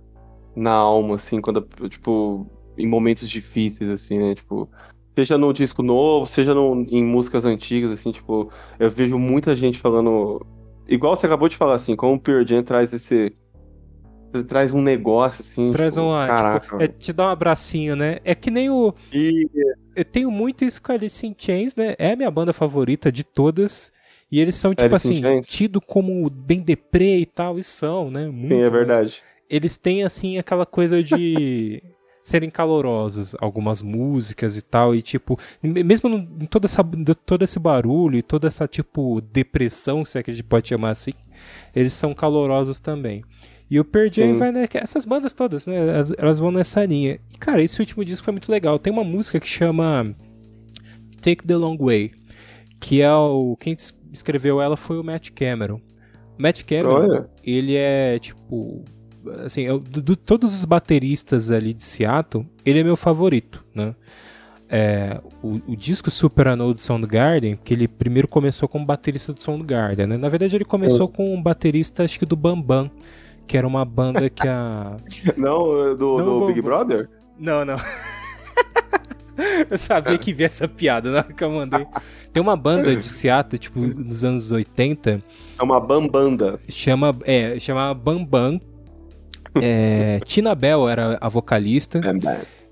na alma, assim, quando, tipo, em momentos difíceis, assim, né, tipo, seja no disco novo, seja no, em músicas antigas, assim, tipo, eu vejo muita gente falando. Igual você acabou de falar, assim, como o Pure Jam traz esse. Traz um negócio, assim. Traz tipo, um. Caraca. Tipo, é te dá um abracinho, né? É que nem o. E... Eu tenho muito isso com a Alice in Chains, né? É a minha banda favorita de todas. E eles são, tipo Alice assim, tido como bem deprê e tal, e são, né? Muito, Sim, é verdade. Eles têm, assim, aquela coisa de. serem calorosos algumas músicas e tal e tipo mesmo em toda essa todo esse barulho e toda essa tipo depressão se é que a gente pode chamar assim eles são calorosos também E o Pearl Jam Sim. vai, né? Essas bandas todas, né? Elas, elas vão nessa linha. E, cara, esse último disco foi muito legal. Tem uma música que chama Take the Long Way, que é o. Quem es- escreveu ela foi o Matt Cameron. O Matt Cameron, Olha. ele é tipo. Assim, eu, do, do- todos os bateristas ali de Seattle, ele é meu favorito, né? É, o, o disco Super Unknown do Soundgarden, que ele primeiro começou como baterista do Soundgarden, né? Na verdade, ele começou com um baterista, acho que do Bambam, que era uma banda que a. Não, do, Não, do bom, Big. Brother? Não, não. Eu sabia que via essa piada na hora que eu mandei. Tem uma banda de Seattle, tipo, nos anos 80, É uma bambanda. chama, é, chama Bambam. É, Tina Bell era a vocalista.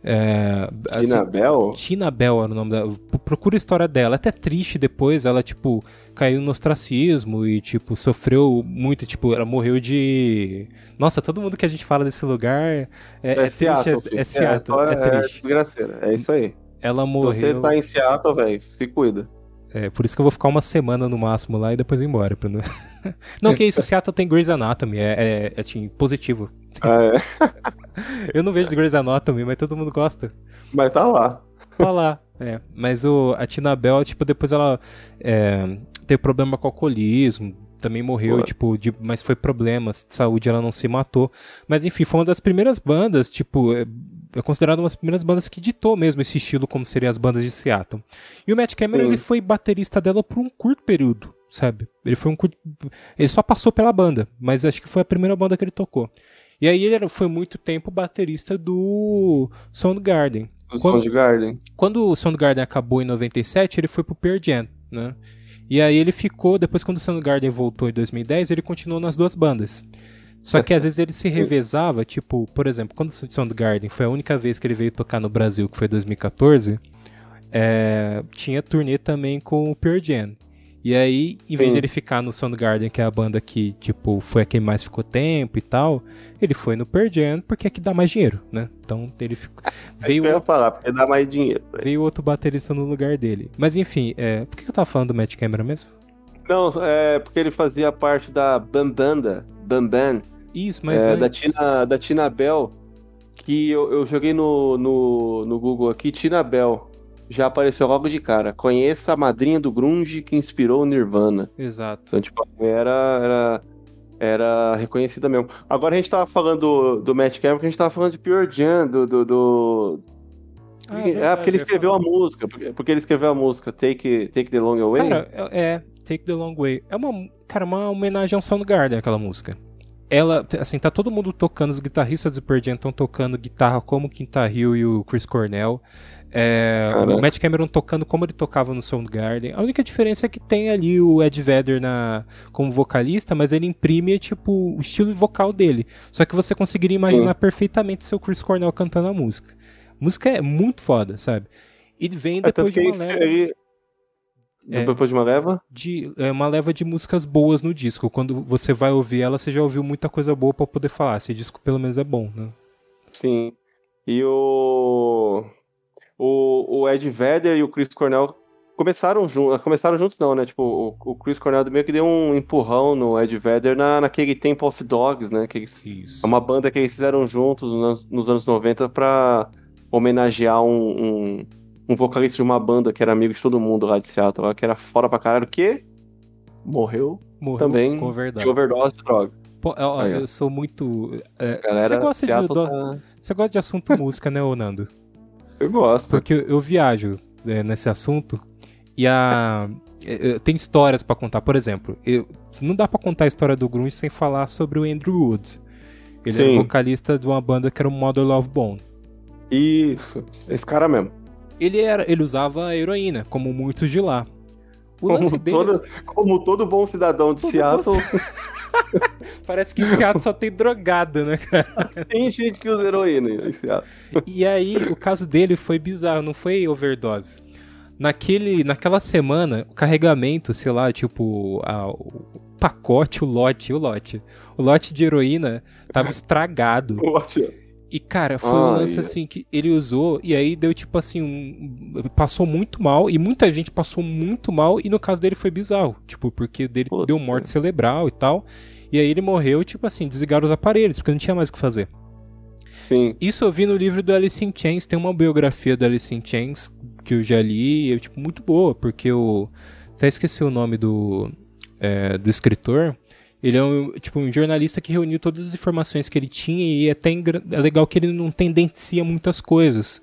É, assim, Tina Bell? Tina Bell era o nome dela. Procura a história dela. É até triste depois. Ela, tipo, caiu no ostracismo e, tipo, sofreu muito. Tipo, ela morreu de. Nossa, todo mundo que a gente fala desse lugar é, é, É, triste. Seattle. é, filho. é Seattle. só- É, é triste. desgraceira. É isso aí. Ela morreu. você tá em Seattle, velho, se cuida. É, por isso que eu vou ficar uma semana no máximo lá e depois ir embora. pra não- não, que isso, Seattle tem Grey's Anatomy, é, é, é, assim, positivo. É, Eu não vejo Grey's Anatomy, mas todo mundo gosta. mas tá lá. Tá lá. É, mas o, a Tina Bell, tipo, depois ela é, teve problema com alcoolismo, também morreu, tipo, de, mas foi problemas de saúde, ela não se matou. Mas enfim, foi uma das primeiras bandas, tipo, é, é considerada uma das primeiras bandas que ditou mesmo esse estilo como seriam as bandas de Seattle. E o Matt Cameron, Sim. ele foi baterista dela por um curto período, sabe? Ele foi um curto... Ele só passou pela banda, mas acho que foi a primeira banda que ele tocou. E aí ele era- foi muito tempo baterista do Soundgarden. Do Quando- Soundgarden. Quando o Soundgarden acabou em 97, ele foi pro Pearl Jam, né? E aí ele ficou, depois quando o Soundgarden voltou em 2010, ele continuou nas duas bandas. Só que às vezes ele se revezava, tipo, por exemplo, quando o Soundgarden foi a única vez que ele veio tocar no Brasil, que foi 2014, é, tinha turnê também com o Pearl Jam. E aí, em vez Sim. de ele ficar no Soundgarden, que é a banda que, tipo, foi a quem mais ficou tempo e tal, ele foi no Pearl Jam porque é que dá mais dinheiro, né? Então ele ficou... É Veio eu ia falar, porque dá mais dinheiro. velho. veio outro baterista no lugar dele. Mas enfim, é, por que eu tava falando do Matt Cameron mesmo? Não, é porque ele fazia parte da Bambanda, Bamban, Isso, mas é, da, antes... Tina, da Tina Bell, que eu, eu joguei no, no, no Google aqui, Tina Bell. Já apareceu logo de cara. Conheça a madrinha do Grunge que inspirou o Nirvana. Exato. Então, tipo, era, era, era reconhecida mesmo. Agora a gente tava falando do, do Matt Cameron, porque a gente tava falando de Pure Jam, do... do, do... Ah, é, verdade, porque ele escreveu a música, porque, porque ele escreveu a música Take, Take the Long Away. Cara, é, é, Take the Long Way. É uma, cara, uma homenagem ao Soundgarden, aquela música. Ela, assim, tá todo mundo tocando, os guitarristas do Pearl estão tocando guitarra como o Quinta Hill e o Chris Cornell. É, o Matt Cameron tocando como ele tocava no Soundgarden. A única diferença é que tem ali o Ed Vedder na, como vocalista, mas ele imprime, tipo, o estilo vocal dele. Só que você conseguiria imaginar perfeitamente seu Chris Cornell cantando a música. A música é muito foda, sabe? E vem depois de uma leva ele- É. Depois de uma leva? de é uma leva de músicas boas no disco. Quando você vai ouvir ela, você já ouviu muita coisa boa pra poder falar. Esse disco pelo menos é bom, né? Sim. E o. O, o Ed Vedder e o Chris Cornell começaram juntos. Começaram juntos, não, né? Tipo, o, o Chris Cornell meio que deu um empurrão no Ed Vedder na, naquele Temple of Dogs, né? Que eles- Isso. é uma banda que eles fizeram juntos nos, anos- nos anos 90 pra homenagear um, um, um vocalista de uma banda que era amigo de todo mundo lá de Seattle, lá, que era fora pra caralho, que morreu Morreu também com verdade. de overdose de droga. Pô, ó, Aí, ó. eu sou muito. é, Galera, você, gosta de, do- tá- você gosta de assunto música, né, ô Nando? Eu gosto. Porque eu, eu viajo é, nesse assunto e a. é, é, Tem histórias pra contar. Por exemplo, eu- não dá pra contar a história do Grunge sem falar sobre o Andrew Wood. Ele é Sim. vocalista de uma banda que era o Mother Love Bone. Isso, esse cara mesmo. Ele, era, ele usava heroína, como muitos de lá. O Como, dele toda- como todo bom cidadão de Todo Seattle, parece que em Seattle só tem drogado, né, cara? tem gente que usa heroína em Seattle. E aí, o caso dele foi bizarro, não foi overdose. Naquele, naquela semana, o carregamento, sei lá, tipo, a- o pacote, o lote, o lote. O lote de heroína tava estragado. Ótimo. E, cara, foi um lance assim que ele usou, e aí deu tipo assim, um, passou muito mal, e muita gente passou muito mal, e no caso dele foi bizarro, tipo, porque dele Puta. deu morte cerebral e tal. E aí ele morreu, tipo assim, desligaram os aparelhos, porque não tinha mais o que fazer. Sim. Isso eu vi no livro do Alice in Chains, tem uma biografia do Alice in Chains que eu já li, e é tipo, muito boa, porque eu até esqueci o nome do, é, do escritor. Ele é um, tipo, um jornalista que reuniu todas as informações que ele tinha e é até é legal que ele não tendencia muitas coisas.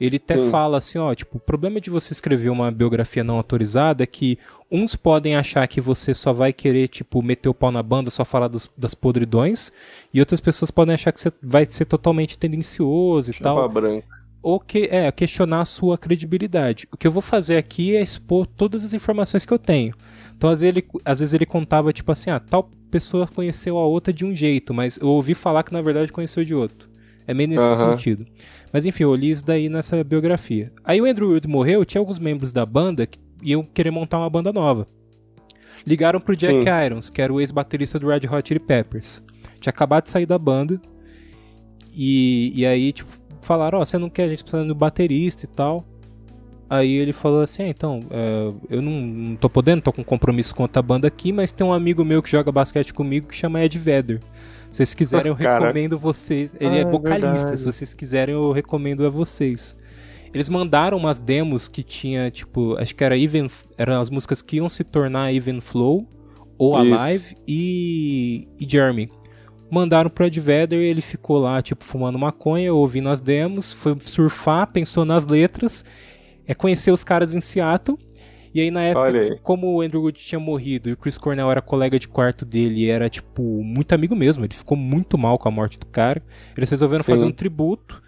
Ele até fala assim, ó, tipo, o problema de você escrever uma biografia não autorizada é que uns podem achar que você só vai querer, tipo, meter o pau na banda, só falar dos, das podridões, e outras pessoas podem achar que você vai ser totalmente tendencioso e Chapa tal. Branca. Ou que, é, questionar a sua credibilidade. O que eu vou fazer aqui é expor todas as informações que eu tenho. Então, às vezes ele, às vezes ele contava, tipo assim, ah, tal pessoa conheceu a outra de um jeito, mas eu ouvi falar que na verdade conheceu de outro. É meio nesse uhum. sentido. Mas enfim, eu li isso daí nessa biografia. Aí o Andrew Wood morreu, tinha alguns membros da banda que iam querer montar uma banda nova. Ligaram pro Jack Sim. Irons, que era o ex-baterista do Red Hot Chili Peppers. Tinha acabado de sair da banda. E, e aí, tipo, falaram, ó, oh, você não quer a gente precisando do baterista e tal. Aí ele falou assim, ah, então, é, eu não, não tô podendo, tô com compromisso com outra banda aqui, mas tem um amigo meu que joga basquete comigo que chama Ed Vedder. Se vocês quiserem, eu recomendo vocês. Ele é ah, é vocalista, se vocês quiserem, eu recomendo a vocês. Eles mandaram umas demos que tinha, tipo, acho que era Even. Eram as músicas que iam se tornar Even Flow, ou Alive e, e Jeremy. Mandaram pro Ed Vedder e ele ficou lá, tipo, fumando maconha, ouvindo as demos, foi surfar, pensou nas letras é conhecer os caras em Seattle. E aí, na época, aí. como o Andrew Wood tinha morrido e o Chris Cornell era colega de quarto dele e era, tipo, muito amigo mesmo, ele ficou muito mal com a morte do cara, eles resolveram Sim. fazer um tributo.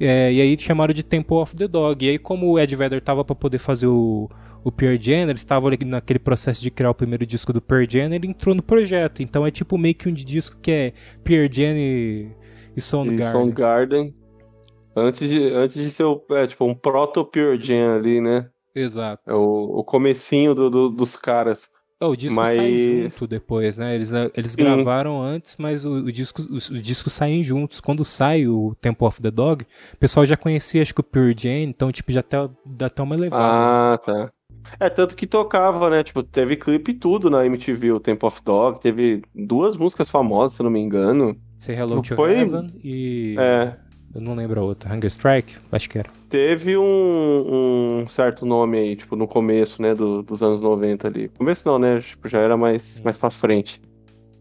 É, e aí chamaram de Temple of the Dog. E aí, como o Ed Vedder tava para poder fazer o, o Pearl Jam, eles estavam naquele processo de criar o primeiro disco do Pearl Jam, ele entrou no projeto. Então é tipo meio que um disco que é Pearl Jam e, e Soundgarden. E Soundgarden. Antes de, antes de ser é, tipo, um proto Pure Jam ali, né? Exato. É o, o comecinho do, do, dos caras. Oh, o disco mas... sai junto depois, né? Eles, eles gravaram antes, mas o, o disco, os, os, discos saem juntos. Quando sai o Temple of the Dog, o pessoal já conhecia, acho que o Pure Jam, então, tipo, já até, dá até uma elevada. Ah, tá. É, tanto que tocava, né? Tipo, teve clipe e tudo na MTV, o Temple of Dog. Teve duas músicas famosas, se não me engano. Say Hello to foi... Heaven e... É, eu não lembro a outra. Hunger Strike? Acho que era. Teve um, um certo nome aí, tipo, no começo, né, do, dos anos 90 ali. Começo não, né? Tipo, já era mais, mais pra frente.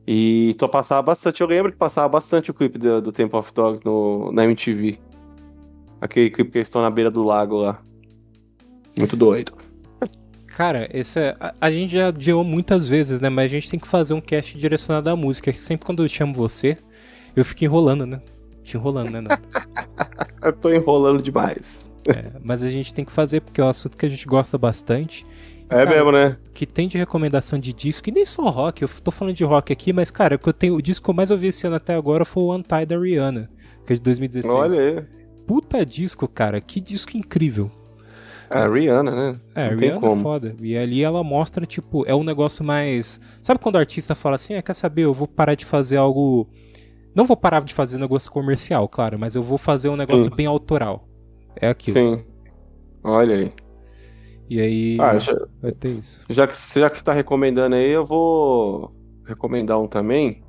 E tô passava bastante. Eu lembro que passava bastante o clipe do, do Temple of Dogs no, na MTV. Aquele clipe que eles estão na beira do lago lá. Muito doido. Cara, esse é, a, a, gente já deu muitas vezes, né? Mas a gente tem que fazer um cast direcionado à música. Sempre quando eu chamo você, eu fico enrolando, né? Te enrolando, né, Nando? eu tô enrolando demais. É, mas a gente tem que fazer porque é um assunto que a gente gosta bastante. É cara, mesmo, né? Que tem de recomendação de disco, e nem só rock, eu tô falando de rock aqui, mas, cara, que eu tenho, o disco que eu mais ouvi esse ano até agora foi o Untie da Rihanna, que é de 2016. Olha aí. Puta disco, cara, que disco incrível. É, a Rihanna, né? É, Rihanna é foda. E ali ela mostra, tipo, é um negócio mais. Sabe quando o artista fala assim, ah, quer saber, eu vou parar de fazer algo não vou parar de fazer negócio comercial, claro, mas eu vou fazer um negócio Sim. bem autoral. É aquilo. Sim. Olha aí. E aí ah, já, vai ter isso. Já que, já que você tá recomendando aí, eu vou recomendar um também.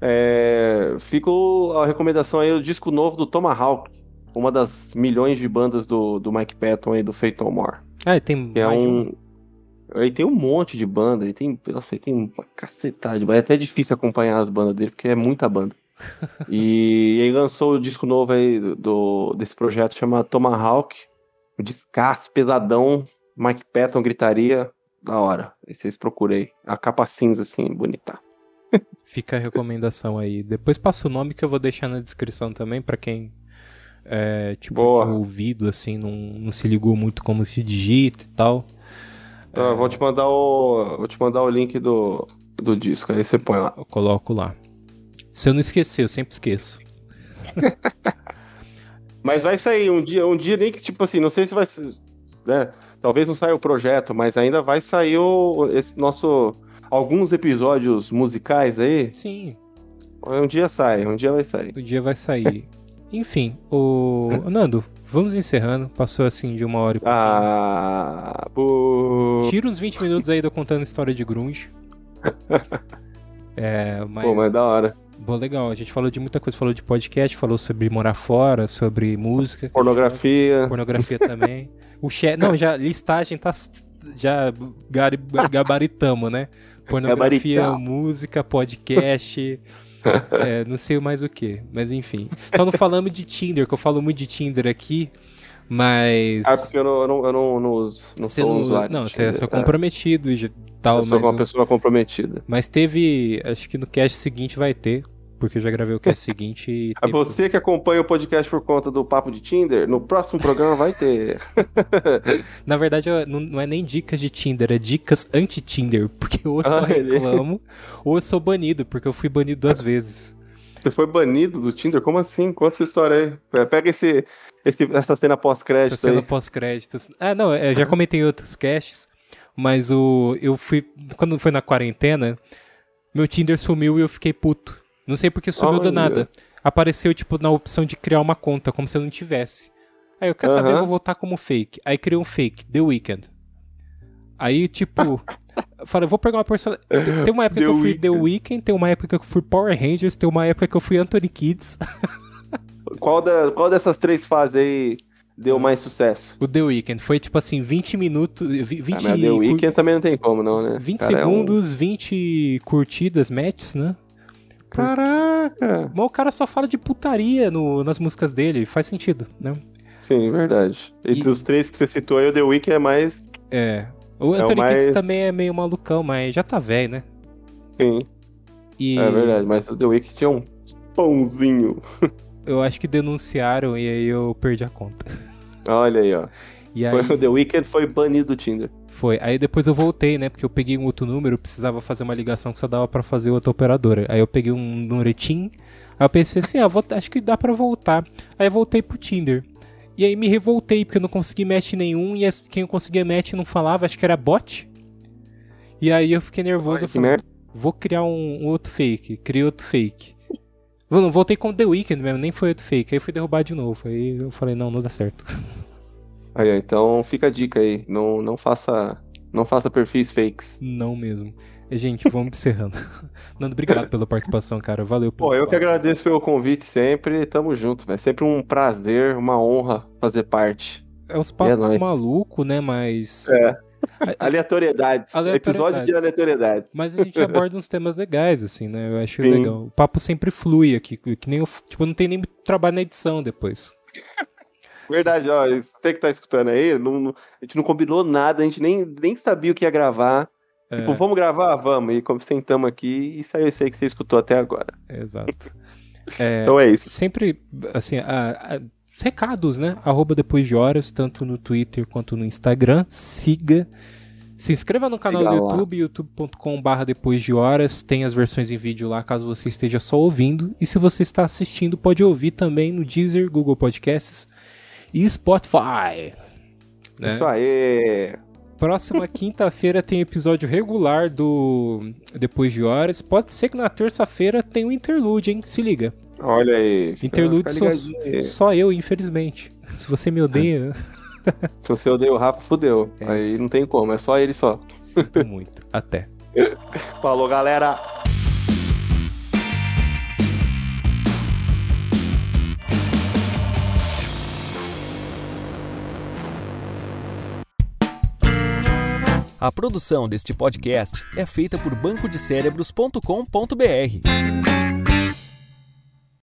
É, fica a recomendação aí, o disco novo do Tomahawk. Uma das milhões de bandas do, do Mike Patton aí, do Fate No More. Ah, tem é um... Ele tem um monte de banda, ele tem, nossa, ele tem uma cacetada de banda. É até difícil acompanhar as bandas dele, porque é muita banda e ele lançou o disco novo aí do, desse projeto chamado Tomahawk. Um descasso, pesadão. Mike Patton gritaria. Da hora. Aí vocês procurei. A capa cinza, assim, bonita. Fica a recomendação aí. Depois passa o nome que eu vou deixar na descrição também para quem é, tipo, ouvido, assim, não, não se ligou muito como se digita e tal. é... Vou te mandar o. Vou te mandar o link do, do disco, aí você põe lá. Eu coloco lá. Se eu não esquecer, eu sempre esqueço. mas vai sair um dia, um dia nem que, tipo assim, não sei se vai. Né, talvez não saia o projeto, mas ainda vai sair o, esse nosso. Alguns episódios musicais aí. Sim. Um dia sai, um dia vai sair. Um dia vai sair. Enfim, o. Nando, vamos encerrando. Passou assim de uma hora e Ah. Por... Tira uns 20 minutos aí do contando história de Grunge. É, mas... Pô, mas da hora. Bom, legal. A gente falou de muita coisa. Falou de podcast, falou sobre morar fora, sobre música. Pornografia. Pornografia também. O chat... Não, já listagem tá... Já gabaritamos, né? Pornografia, Gabaritamos. música, podcast... é, não sei mais o que, mas enfim. Só não falamos de Tinder, que eu falo muito de Tinder aqui, mas... Ah, porque eu não, eu não, eu não, não uso. Não Você sou não, usuário. não, você é só comprometido e tal, Eu sou mas, uma pessoa comprometida. mas teve, acho que no cast seguinte vai ter, porque eu já gravei o cast seguinte e teve- você que acompanha o podcast por conta do Papo de Tinder, no próximo programa vai ter. Na verdade, não, é nem dicas de Tinder, é dicas anti-Tinder, porque ou eu só Ah, ele- reclamo, ou eu sou banido, porque eu fui banido duas vezes. Você foi banido do Tinder? Como assim? Conta essa história aí. É, Pega esse, esse- essa cena Essa pós-crédito cena aí. pós-créditos. Ah, não, eu já comentei em outros casts, mas o eu fui, quando foi na quarentena, meu Tinder sumiu e eu fiquei puto. Não sei porque sumiu do Olha. nada. Apareceu, tipo, na opção de criar uma conta, como se eu não tivesse. Aí eu quero saber, eu Aham. vou voltar como fake. Aí criei um fake, The Weeknd. Aí, tipo, falei, eu vou pegar uma personagem. Tem uma época The que eu fui Weeknd. The Weeknd, tem uma época que eu fui Power Rangers, tem uma época que eu fui Anthony Kids. Qual, da- qual dessas três fases aí deu mais sucesso? O The Weeknd foi, tipo assim, 20 minutos. vi- 20 Ah, mas The Weeknd também não tem como, não, né? 20 Cara, é um- segundos, 20 curtidas, matches, né? Caraca! Mas o cara só fala de putaria no- nas músicas dele, faz sentido, né? Sim, verdade. Entre E- os três que você citou aí, o The Weeknd é mais. É. O o Anthony mais- Kids também é meio malucão, mas já tá velho, né? Sim, E é verdade. Mas o The Weeknd tinha um pãozinho. eu acho que denunciaram e aí eu perdi a conta. Olha aí, ó. E aí Foi- O The Weeknd foi banido do Tinder. foi. Aí depois eu voltei, né? Porque eu peguei um outro número, precisava fazer uma ligação que só dava pra fazer outra operadora. Aí eu peguei um nuretim. Aí eu pensei assim, ah, vou- acho que dá pra voltar. Aí eu voltei pro Tinder. E aí me revoltei, porque eu não consegui match nenhum, e quem eu conseguia match não falava, acho que era bot. E aí eu fiquei nervoso, Olha eu falei, merda. vou criar um, um outro fake. Criei outro fake. Eu não voltei com The Weeknd mesmo, nem foi outro fake. Aí fui derrubar de novo. Aí eu falei, não, não dá certo. Aí, ó, então fica a dica aí. Não, não faça. Não faça perfis fakes. Não mesmo. E, Gente, vamos encerrando. Nando, obrigado pela participação, cara. Valeu Pô, eu que agradeço pelo convite sempre. Tamo junto, velho. Sempre um prazer, uma honra fazer parte. É uns papos É maluco, né? Mas. É. Aleatoriedades. Aleatoriedades. Episódio de aleatoriedades. Mas a gente aborda uns temas legais, assim, né? Eu acho Sim. legal. O papo sempre flui aqui, que nem tipo, não tem nem trabalho na edição depois. Verdade, ó. Você que tá escutando aí, não- a gente não combinou nada, a gente nem, nem sabia o que ia gravar. É, Tipo, vamos gravar? Vamos. E como sentamos aqui, e saiu isso aí que você escutou até agora. exato. É, Então é isso. sempre, assim, a- a- recados, né? Arroba depois de horas, tanto no Twitter quanto no Instagram. Siga. Se inscreva no canal Siga do. YouTube, youtube.com.br depois de horas. Tem as versões em vídeo lá, caso você esteja só ouvindo. E se você está assistindo, pode ouvir também no Deezer, Google Podcasts e Spotify. né? Isso aí. Próxima quinta-feira tem episódio regular do Depois de Horas. Pode ser que na terça-feira tenha um interlude, hein? Se liga. Olha aí. Interlude fica só, eu, infelizmente. Se você me odeia, Se você odeia o Rafa, fudeu. É aí não tem como, é só ele só. sinto muito. Até. Falou, galera! A produção deste podcast é feita por bancodecérebros.com.br.